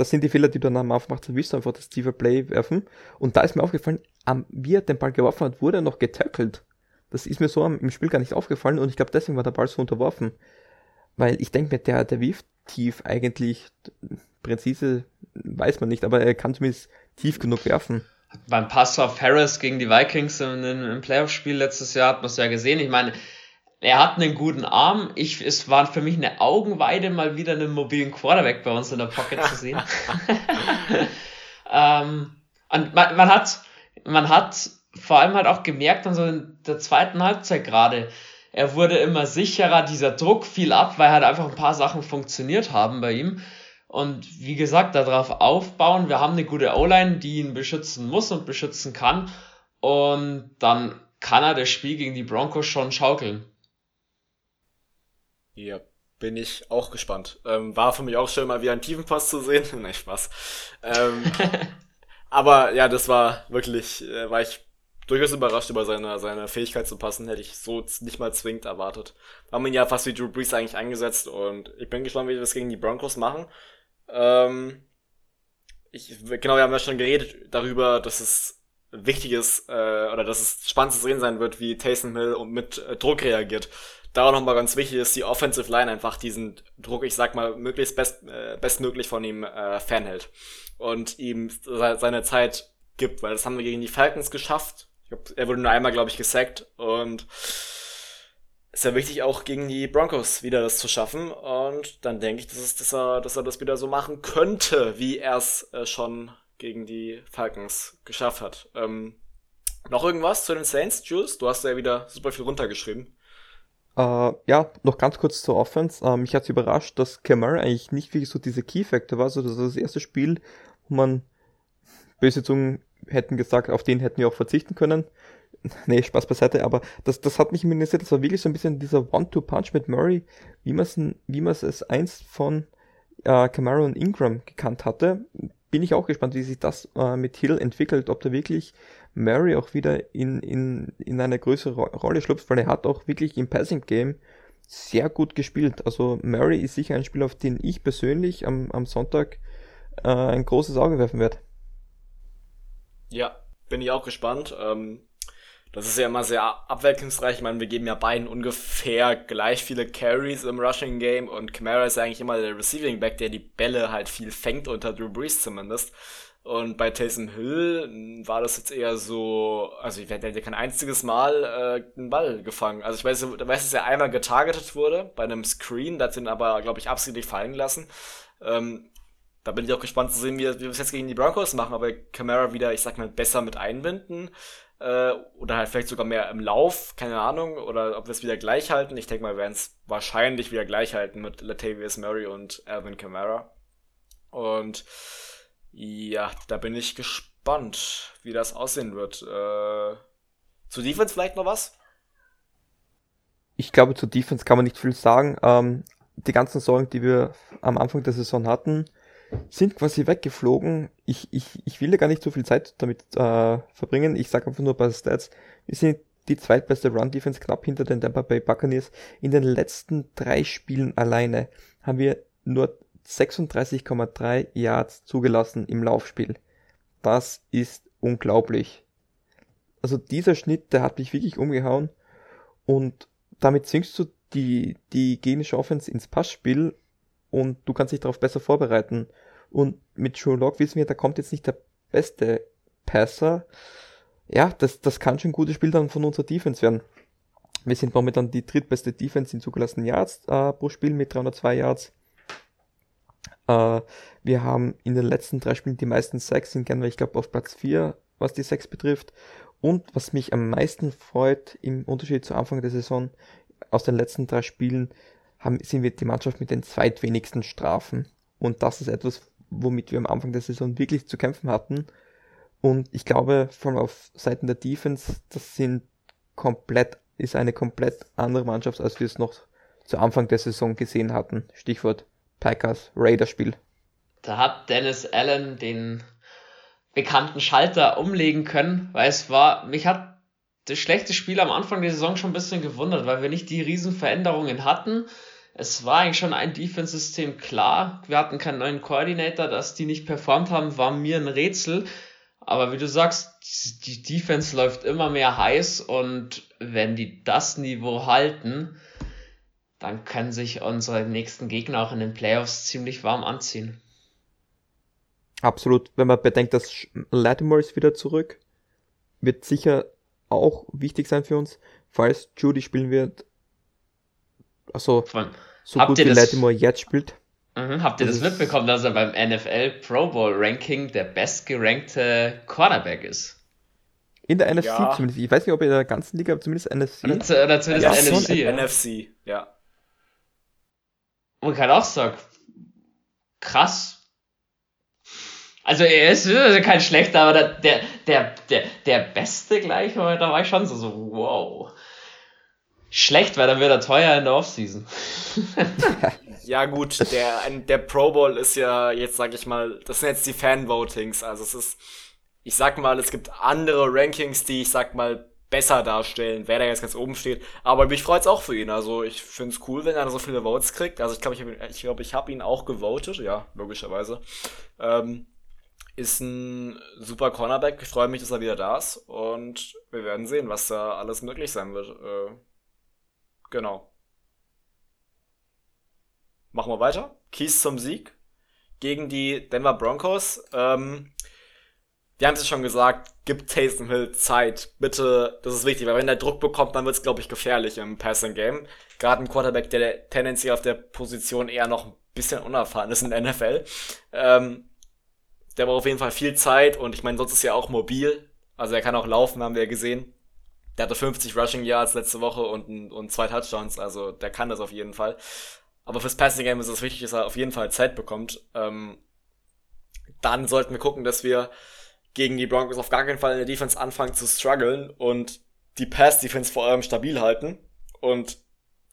das sind die Fehler, die du dann aufmachst. Du willst einfach das tiefe Play werfen. Und da ist mir aufgefallen, wie er den Ball geworfen hat, wurde er noch getackelt. Das ist mir so im Spiel gar nicht aufgefallen und ich glaube, deswegen war der Ball so unterworfen. Weil ich denke mir, der, der wirft tief eigentlich, präzise weiß man nicht, aber er kann zumindest tief genug werfen. Beim Pass auf Harris gegen die Vikings im, im Playoff-Spiel letztes Jahr hat man es ja gesehen. Ich meine, er hat einen guten Arm. Ich, es war für mich eine Augenweide, mal wieder einen mobilen Quarterback bei uns in der Pocket zu sehen. [LAUGHS] ähm, und man, man, hat, man hat vor allem halt auch gemerkt, dann so in der zweiten Halbzeit gerade, Er wurde immer sicherer, dieser Druck fiel ab, weil halt einfach ein paar Sachen funktioniert haben bei ihm. Und wie gesagt, darauf aufbauen. Wir haben eine gute O-Line, die ihn beschützen muss und beschützen kann. Und dann kann er das Spiel gegen die Broncos schon schaukeln. Ja, bin ich auch gespannt. Ähm, war für mich auch schön, mal wieder einen Tiefenpass zu sehen. [LAUGHS] Nein, Spaß. Ähm, [LAUGHS] aber ja, das war wirklich, äh, war ich durchaus überrascht über seine, seine Fähigkeit zu passen. Hätte ich so nicht mal zwingend erwartet. Haben ihn ja fast wie Drew Brees eigentlich eingesetzt und ich bin gespannt, wie wir das gegen die Broncos machen. Ähm, ich, genau, wir haben ja schon geredet darüber, dass es wichtig ist, äh, oder dass es spannend zu sehen sein wird, wie Taysom Hill mit äh, Druck reagiert. Da auch nochmal ganz wichtig ist, die Offensive Line einfach diesen Druck, ich sag mal, möglichst best, äh, bestmöglich von ihm äh, fernhält. Und ihm seine Zeit gibt, weil das haben wir gegen die Falcons geschafft. Glaub, er wurde nur einmal, glaube ich, gesackt und ist ja wichtig, auch gegen die Broncos wieder das zu schaffen. Und dann denke ich, dass, es, dass, er, dass er das wieder so machen könnte, wie er es äh, schon gegen die Falcons geschafft hat. Ähm, noch irgendwas zu den Saints, Jules? Du hast ja wieder super viel runtergeschrieben. Uh, ja, noch ganz kurz zur Offense. Uh, mich hat überrascht, dass Camara eigentlich nicht wirklich so diese Key-Factor war. So, das war das erste Spiel, wo man böse Zungen hätten gesagt, auf den hätten wir auch verzichten können. [LAUGHS] Nee, Spaß beiseite, aber das, das hat mich interessiert. Das war wirklich so ein bisschen dieser One-Two-Punch mit Murray, wie man es wie einst von äh, Camaro und Ingram gekannt hatte. Bin ich auch gespannt, wie sich das äh, mit Hill entwickelt, ob da wirklich Murray auch wieder in, in, in eine größere Rolle schlüpft, weil er hat auch wirklich im Passing Game sehr gut gespielt. Also Murray ist sicher ein Spieler, auf den ich persönlich am, am Sonntag äh, ein großes Auge werfen werde. Ja, bin ich auch gespannt. Ähm, das ist ja immer sehr abwechslungsreich. Ich meine, wir geben ja beiden ungefähr gleich viele Carries im Rushing Game und Kamara ist eigentlich immer der Receiving Back, der die Bälle halt viel fängt, unter Drew Brees zumindest. Und bei Taysom Hill hm, war das jetzt eher so, also ich werde ja kein einziges Mal äh, einen Ball gefangen. Also ich weiß, ich weiß, dass er einmal getargetet wurde bei einem Screen, da hat ihn aber, glaube ich, absichtlich fallen lassen. Ähm, da bin ich auch gespannt zu sehen, wie, wir es jetzt gegen die Broncos machen, aber Camara wieder, ich sag mal, besser mit einbinden äh, oder halt vielleicht sogar mehr im Lauf, keine Ahnung, oder ob wir es wieder gleich halten. Ich denke mal, wir werden es wahrscheinlich wieder gleich halten mit Latavius Murray und Alvin Kamara. Und ja, da bin ich gespannt, wie das aussehen wird. Äh, zu Defense vielleicht noch was? Ich glaube, zu Defense kann man nicht viel sagen. Ähm, die ganzen Sorgen, die wir am Anfang der Saison hatten, sind quasi weggeflogen. Ich, ich, ich will ja gar nicht so viel Zeit damit äh, verbringen. Ich sage einfach nur ein paar Stats. Wir sind die zweitbeste Run-Defense knapp hinter den Tampa Bay Buccaneers. In den letzten drei Spielen alleine haben wir nur 36,3 Yards zugelassen im Laufspiel. Das ist unglaublich. Also dieser Schnitt, der hat mich wirklich umgehauen und damit zwingst du die, die gegnerische Offense ins Passspiel und du kannst dich darauf besser vorbereiten. Und mit Joe Lock wissen wir, da kommt jetzt nicht der beste Passer. Ja, das, das kann schon ein gutes Spiel dann von unserer Defense werden. Wir sind momentan die drittbeste Defense in zugelassenen Yards äh, pro Spiel mit 302 Yards. Äh, wir haben in den letzten drei Spielen die meisten Sacks, sind gerne, ich glaube, auf Platz 4, was die Sacks betrifft. Und was mich am meisten freut, im Unterschied zu Anfang der Saison, aus den letzten drei Spielen, haben, sind wir die Mannschaft mit den zweitwenigsten Strafen. Und das ist etwas, womit wir am Anfang der Saison wirklich zu kämpfen hatten. Und ich glaube, vor allem auf Seiten der Defense, das sind komplett, ist eine komplett andere Mannschaft, als wir es noch zu Anfang der Saison gesehen hatten. Stichwort Packers Raiders Spiel. Da hat Dennis Allen den bekannten Schalter umlegen können, weil es war, mich hat das schlechte Spiel am Anfang der Saison schon ein bisschen gewundert, weil wir nicht die riesen Veränderungen hatten es war eigentlich schon ein Defense-System klar. Wir hatten keinen neuen Coordinator, dass die nicht performt haben, war mir ein Rätsel. Aber wie du sagst, die Defense läuft immer mehr heiß und wenn die das Niveau halten, dann können sich unsere nächsten Gegner auch in den Playoffs ziemlich warm anziehen. Absolut. Wenn man bedenkt, dass Lattimore ist wieder zurück, wird sicher auch wichtig sein für uns, falls Judy spielen wird. Also, Von, so gut wie das, Lattimore jetzt spielt. Mhm, habt ihr das, das mitbekommen, dass er beim NFL Pro Bowl Ranking der bestgerankte Cornerback ist? In der NFC ja. zumindest. Ich weiß nicht, ob in der ganzen Liga, aber zumindest NFC. Oder, oder zumindest ja, NFC. Ja. NFC, ja. Man kann auch sagen, krass. Also er ist kein schlechter, aber der, der, der, der Beste gleich, da war ich schon so, so wow. Schlecht, weil dann wird er teuer in der Offseason. [LAUGHS] ja gut, der, der Pro Bowl ist ja jetzt, sag ich mal, das sind jetzt die Fan-Votings. Also es ist, ich sag mal, es gibt andere Rankings, die ich sag mal besser darstellen, wer da jetzt ganz oben steht. Aber mich freut's auch für ihn. Also ich find's cool, wenn er so viele Votes kriegt. Also ich glaube, ich, hab, ich, glaub, ich habe ihn auch gewotet, ja, logischerweise. Ähm, ist ein super Cornerback. Ich freue mich, dass er wieder da ist. Und wir werden sehen, was da alles möglich sein wird. Äh, genau. Machen wir weiter. Keys zum Sieg gegen die Denver Broncos. Ähm, wir haben es schon gesagt, gibt Taysom Hill Zeit. Bitte, das ist wichtig, weil wenn der Druck bekommt, dann wird es, glaube ich, gefährlich im Passing Game. Gerade ein Quarterback, der tendenziell auf der Position eher noch ein bisschen unerfahren ist in der NFL. Ähm, der braucht auf jeden Fall viel Zeit und ich meine, sonst ist er auch mobil. Also er kann auch laufen, haben wir ja gesehen. Der hatte 50 Rushing Yards letzte Woche und, und zwei Touchdowns, also der kann das auf jeden Fall. Aber fürs Passing Game ist es wichtig, dass er auf jeden Fall Zeit bekommt. Ähm, dann sollten wir gucken, dass wir gegen die Broncos auf gar keinen Fall in der Defense anfangen zu strugglen und die Pass-Defense vor allem stabil halten und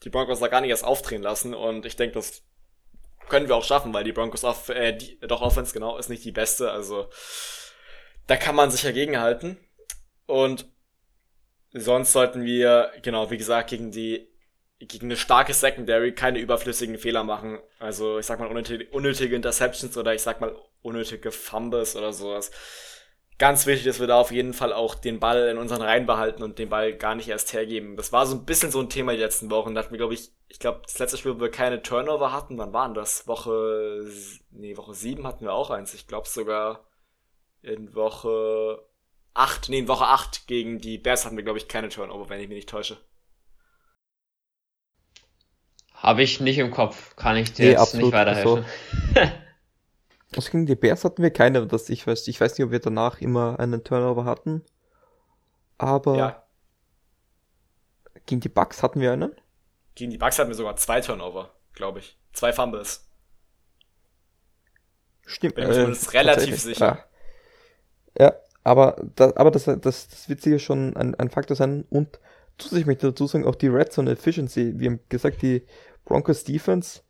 die Broncos da gar nicht erst aufdrehen lassen. Und ich denke, das können wir auch schaffen, weil die Broncos auf, äh, die, doch Offense genau ist nicht die beste. Also da kann man sich ja gegenhalten. Und sonst sollten wir, genau, wie gesagt, gegen die gegen eine starke Secondary keine überflüssigen Fehler machen. Also ich sag mal unnötige, unnötige Interceptions oder ich sag mal unnötige Fumbles oder sowas ganz wichtig, dass wir da auf jeden Fall auch den Ball in unseren Reihen behalten und den Ball gar nicht erst hergeben. Das war so ein bisschen so ein Thema die letzten Wochen. Da hatten wir, glaube ich, ich glaube, das letzte Spiel, wo wir keine Turnover hatten, wann waren das? Woche, nee, Woche sieben hatten wir auch eins. Ich glaube sogar in Woche acht, nee, in Woche acht gegen die Bears hatten wir, glaube ich, keine Turnover, wenn ich mich nicht täusche. Habe ich nicht im Kopf, kann ich dir nee, jetzt nicht weiterhelfen. Also, [LAUGHS] Also gegen die Bears hatten wir keine, das ich weiß. Ich weiß nicht, ob wir danach immer einen Turnover hatten. Aber ja. gegen die Bucks hatten wir einen? Gegen die Bucks hatten wir sogar zwei Turnover, glaube ich. Zwei Fumbles. Stimmt. Bin äh, relativ sicher. Ja. ja, aber, das, aber das, das, das wird sicher schon ein, ein Faktor sein. Und zusätzlich möchte ich dazu sagen, auch die Red Zone Efficiency. Wir haben gesagt, die Broncos Defense,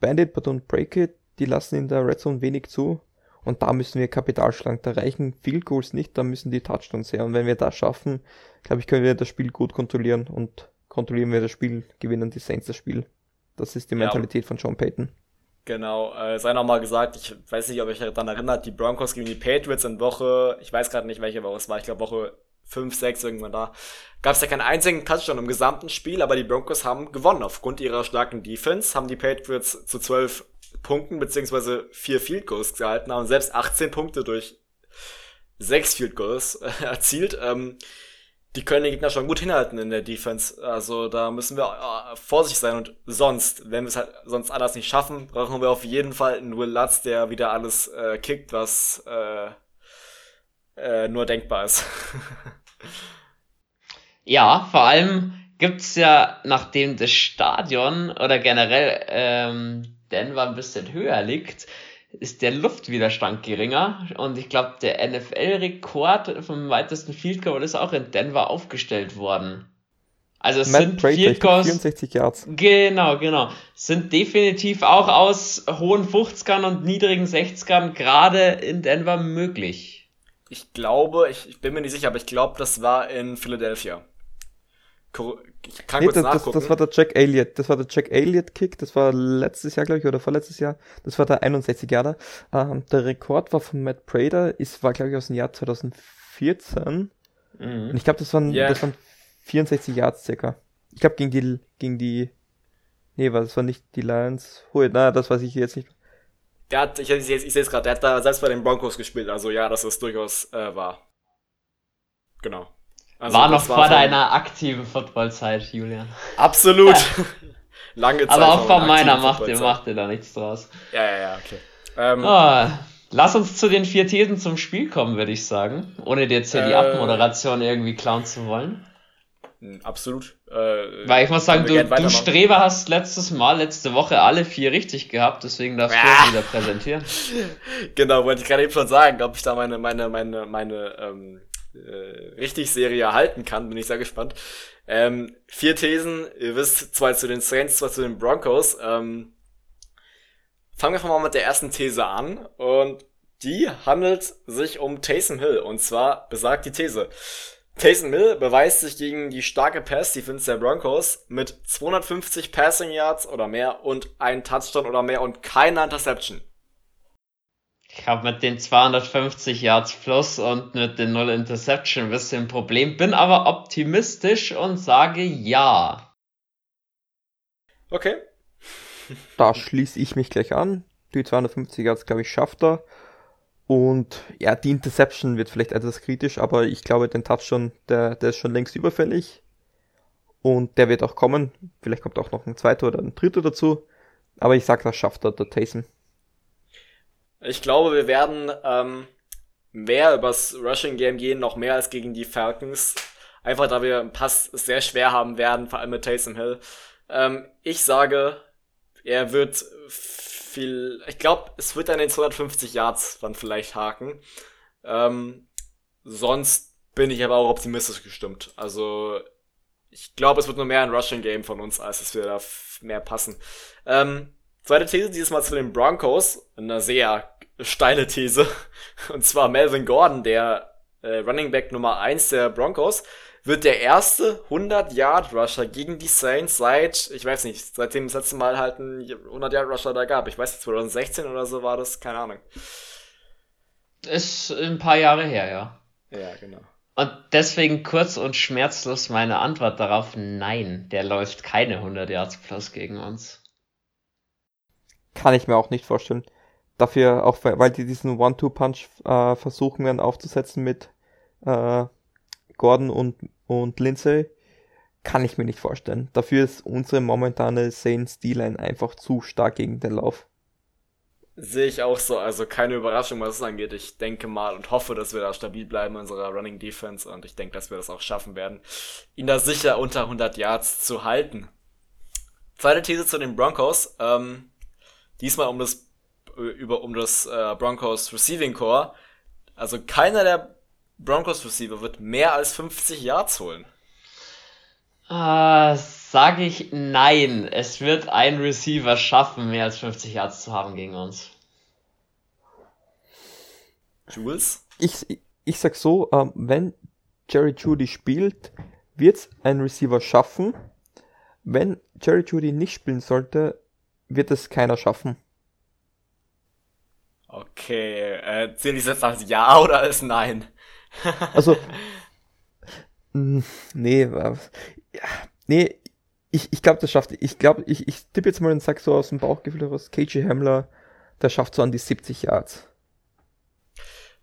Bandit but don't break it, die lassen in der Red Zone wenig zu. Und da müssen wir Kapital schlagen. Da reichen Field Goals nicht, da müssen die Touchdowns her. Und wenn wir das schaffen, glaube ich, können wir das Spiel gut kontrollieren. Und kontrollieren wir das Spiel, gewinnen die Saints das Spiel. Das ist die Mentalität ja. von John Payton. Genau, äh, sei nochmal gesagt, ich weiß nicht, ob ich daran erinnert, die Broncos gegen die Patriots in Woche, ich weiß gerade nicht, welche Woche es war, ich glaube Woche 5, 6 irgendwann da, gab es ja keinen einzigen Touchdown im gesamten Spiel, aber die Broncos haben gewonnen. Aufgrund ihrer starken Defense haben die Patriots zu 12 Punkten beziehungsweise vier Field Goals gehalten haben, selbst 18 Punkte durch sechs Field Goals äh, erzielt. Ähm, die können den Gegner schon gut hinhalten in der Defense. Also da müssen wir äh, vorsichtig sein und sonst, wenn wir es halt sonst anders nicht schaffen, brauchen wir auf jeden Fall einen Will Lutz, der wieder alles äh, kickt, was äh, äh, nur denkbar ist. [LAUGHS] ja, vor allem gibt's ja, nachdem das Stadion oder generell ähm, Denver ein bisschen höher liegt, ist der Luftwiderstand geringer. Und ich glaube, der NFL-Rekord vom weitesten Field Goal ist auch in Denver aufgestellt worden. Also es Matt sind Prater, Field Goals. 64 Yards. Genau, genau. Sind definitiv auch aus hohen 50ern und niedrigen 60ern gerade in Denver möglich. Ich glaube, ich, ich bin mir nicht sicher, aber ich glaube, das war in Philadelphia. Ich kann nee, kurz das, nachgucken. Das, das war der Jack Elliott. Das war der Jack Elliott Kick. Das war letztes Jahr, glaube ich, oder vorletztes Jahr. Das war der 61 Jahre. Ähm, der Rekord war von Matt Prater. Ist, war, glaube ich, aus dem Jahr 2014. Mhm. Und ich glaube, das waren, yeah. das waren 64 Yards circa. Ich glaube, gegen die, gegen die, nee, war, das war nicht die Lions. Hui, na, das weiß ich jetzt nicht. Der hat, ich, ich, ich sehe es gerade, der hat da selbst bei den Broncos gespielt. Also ja, das ist durchaus äh, wahr. Genau. Also war noch vor deiner aktiven Footballzeit, Julian. Absolut. [LAUGHS] [LAUGHS] Lange Zeit. Aber auch von meiner macht ihr, macht ihr da nichts draus. Ja, ja, ja, okay. Ähm, oh, Lass uns zu den vier Thesen zum Spiel kommen, würde ich sagen. Ohne dir jetzt hier äh, die Abmoderation irgendwie klauen zu wollen. Absolut. Äh, Weil ich muss sagen, du, du Streber hast letztes Mal, letzte Woche alle vier richtig gehabt, deswegen darfst du es wieder präsentieren. [LAUGHS] Genau, wollte ich gerade eben schon sagen, ob ich da meine, meine, meine, meine ähm, äh, richtig Serie halten kann, bin ich sehr gespannt. Ähm, vier Thesen, ihr wisst, zwei zu den Saints, zwei zu den Broncos. Ähm, fangen wir einfach mal mit der ersten These an und die handelt sich um Taysom Hill und zwar besagt die These. Taysom Hill beweist sich gegen die starke Pass-Defense der Broncos mit 250 Passing Yards oder mehr und ein Touchdown oder mehr und keiner Interception. Ich habe mit den 250 Yards plus und mit den 0 Interception ein bisschen ein Problem, bin aber optimistisch und sage ja. Okay. Da schließe ich mich gleich an. Die 250 Yards, glaube ich, schafft er. Und ja, die Interception wird vielleicht etwas kritisch, aber ich glaube, den Touchdown, der, der ist schon längst überfällig. Und der wird auch kommen. Vielleicht kommt auch noch ein zweiter oder ein dritter dazu. Aber ich sag, das schafft er, der Taysom. Ich glaube, wir werden ähm, mehr übers Rushing Game gehen, noch mehr als gegen die Falcons. Einfach da wir im Pass sehr schwer haben werden, vor allem mit Taysom Hill. Ähm, ich sage, er wird viel. Ich glaube, es wird an den 250 Yards dann vielleicht haken. Ähm, sonst bin ich aber auch optimistisch gestimmt. Also ich glaube, es wird nur mehr ein Rushing Game von uns, als dass wir da mehr passen. Ähm, Zweite These dieses Mal zu den Broncos. Eine sehr steile These. Und zwar Melvin Gordon, der äh, Running Back Nummer 1 der Broncos, wird der erste 100-Yard-Rusher gegen die Saints seit, ich weiß nicht, seitdem das letzte Mal halt ein 100-Yard-Rusher da gab. Ich weiß nicht, 2016 oder so war das, keine Ahnung. Ist ein paar Jahre her, ja. Ja, genau. Und deswegen kurz und schmerzlos meine Antwort darauf, nein, der läuft keine 100 Yards plus gegen uns kann ich mir auch nicht vorstellen. Dafür auch, weil die diesen One-Two-Punch äh, versuchen werden aufzusetzen mit äh, Gordon und, und Lindsay, kann ich mir nicht vorstellen. Dafür ist unsere momentane Saints D-Line einfach zu stark gegen den Lauf. Sehe ich auch so, also keine Überraschung, was es angeht. Ich denke mal und hoffe, dass wir da stabil bleiben in unserer Running Defense und ich denke, dass wir das auch schaffen werden, ihn da sicher unter 100 Yards zu halten. Zweite These zu den Broncos. Ähm, Diesmal um das äh, über um das äh, Broncos Receiving Core. Also keiner der Broncos Receiver wird mehr als 50 Yards holen. Äh, sage ich nein. Es wird ein Receiver schaffen, mehr als 50 Yards zu haben gegen uns. Jules? Ich, ich sag so, ähm, wenn Jerry Judy spielt, wird ein Receiver schaffen. Wenn Jerry Judy nicht spielen sollte, wird es keiner schaffen. Okay, äh, zählen die jetzt als Ja oder als Nein? [LAUGHS] also, mh, nee, äh, ja, nee, ich, ich glaube, das schafft, ich glaube, ich, ich tippe jetzt mal und sag so aus dem Bauchgefühl heraus, KJ Hamler, der schafft so an die 70 Yards.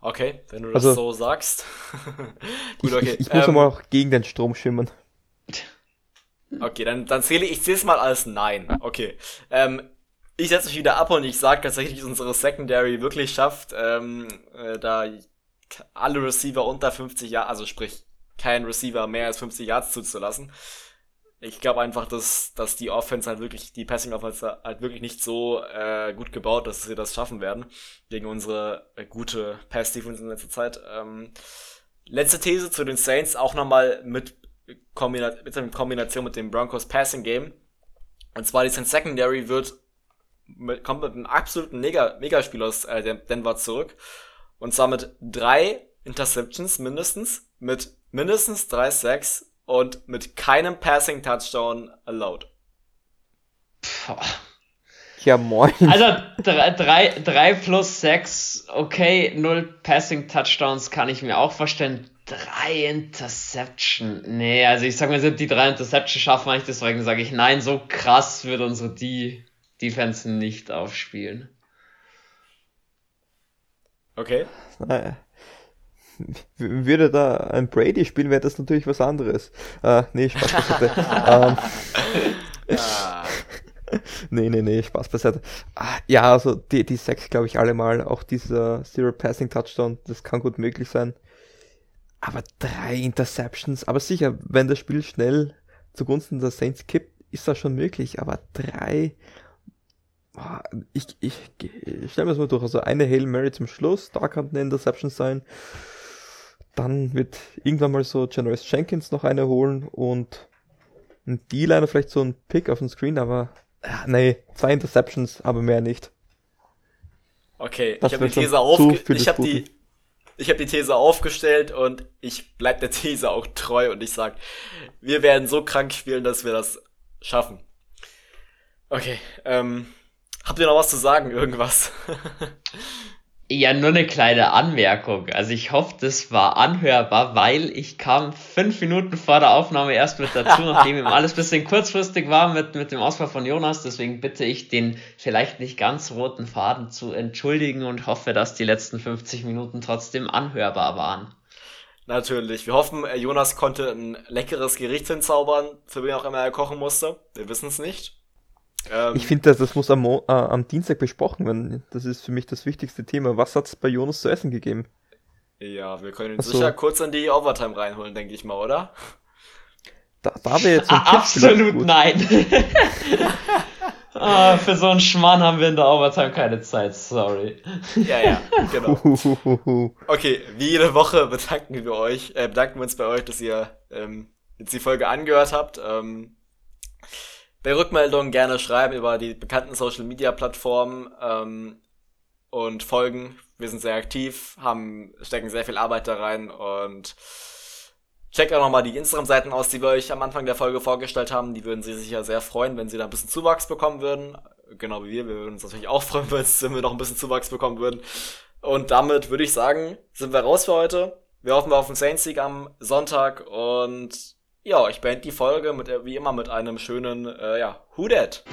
Okay, wenn du das also, so sagst. [LAUGHS] Gut, okay. Ich, ich, ich muss ähm, auch gegen den Strom schimmern. Okay, dann, dann zähle ich, zähle es mal als Nein. Okay. Ähm, ich setze mich wieder ab und ich sage tatsächlich, dass unsere Secondary wirklich schafft, ähm, äh, da alle Receiver unter 50 Yards, also sprich, kein Receiver mehr als 50 Yards zuzulassen. Ich glaube einfach, dass, dass die Offense halt wirklich, die Passing Offense halt wirklich nicht so äh, gut gebaut, dass sie das schaffen werden. Gegen unsere äh, gute Pass Defense in letzter Zeit. Ähm, letzte These zu den Saints, auch nochmal mit Kombinat mit in Kombination mit dem Broncos Passing Game. Und zwar die Secondary wird mit, kommt mit einem absoluten Mega, Megaspiel aus äh, Denver zurück. Und zwar mit drei Interceptions mindestens, mit mindestens drei Sacks und mit keinem Passing Touchdown allowed. Puh. Ja, moin. Also drei, drei, drei plus sechs, okay, null Passing Touchdowns kann ich mir auch vorstellen. Drei Interception. Nee, also ich sag mal, die drei Interception schaffen wir nicht, deswegen sage ich nein, so krass wird unsere D Defense nicht aufspielen. Okay. Naja. Würde da ein Brady spielen, wäre das natürlich was anderes. Äh, nee, Spaß [LAUGHS] ähm, [LAUGHS] nee, nee, nee, Spaß beiseite. Ah, ja, also die, die sechs, glaube ich, alle mal. Auch dieser Zero Passing Touchdown, das kann gut möglich sein. Aber drei Interceptions, aber sicher, wenn das Spiel schnell zugunsten der Saints kippt, ist das schon möglich. Aber drei, ich, ich, ich stelle mir das mal durch. Also eine Hail Mary zum Schluss, da kann eine Interception sein. Dann wird irgendwann mal so Generous Jenkins noch eine holen und ein D-Liner vielleicht so ein Pick auf dem Screen, aber ja, nee, zwei Interceptions, aber mehr nicht. Okay, das ich habe die These aufgestellt. Ich habe die, ich habe die These aufgestellt und ich bleib der These auch treu und ich sag, wir werden so krank spielen, dass wir das schaffen. Okay, ähm, habt ihr noch was zu sagen? Irgendwas? [LAUGHS] Ja, nur eine kleine Anmerkung. Also ich hoffe, das war anhörbar, weil ich kam fünf Minuten vor der Aufnahme erst mit dazu, [LAUGHS] nachdem ihm alles bisschen kurzfristig war mit, mit dem Ausfall von Jonas. Deswegen bitte ich den vielleicht nicht ganz roten Faden zu entschuldigen und hoffe, dass die letzten 50 Minuten trotzdem anhörbar waren. Natürlich. Wir hoffen, äh, Jonas konnte ein leckeres Gericht hinzaubern, für wen auch immer er kochen musste. Wir wissen es nicht. Ähm, ich finde, das, das muss am, Mo äh, am Dienstag besprochen werden. Das ist für mich das wichtigste Thema. Was hat es bei Jonas zu essen gegeben? Ja, wir können ihn so. sicher kurz in die Overtime reinholen, denke ich mal, oder? Da, da wäre jetzt so ein ah, Absolut nein. [LAUGHS] ah, für so einen Schmarrn haben wir in der Overtime keine Zeit, sorry. Ja, ja, genau. [LAUGHS] Okay, wie jede Woche bedanken wir euch, äh, bedanken wir uns bei euch, dass ihr ähm, jetzt die Folge angehört habt. Ähm, bei Rückmeldungen gerne schreiben über die bekannten Social Media Plattformen ähm, und folgen. Wir sind sehr aktiv, haben, stecken sehr viel Arbeit da rein und checkt auch nochmal die Instagram-Seiten aus, die wir euch am Anfang der Folge vorgestellt haben. Die würden sich sicher sehr freuen, wenn sie da ein bisschen Zuwachs bekommen würden. Genau wie wir. Wir würden uns natürlich auch [LAUGHS] freuen, wenn wir noch ein bisschen Zuwachs bekommen würden. Und damit würde ich sagen, sind wir raus für heute. Wir hoffen auf den Saints-Sieg am Sonntag und ja, ich beende die Folge mit, wie immer mit einem schönen, äh, ja, Who Dat?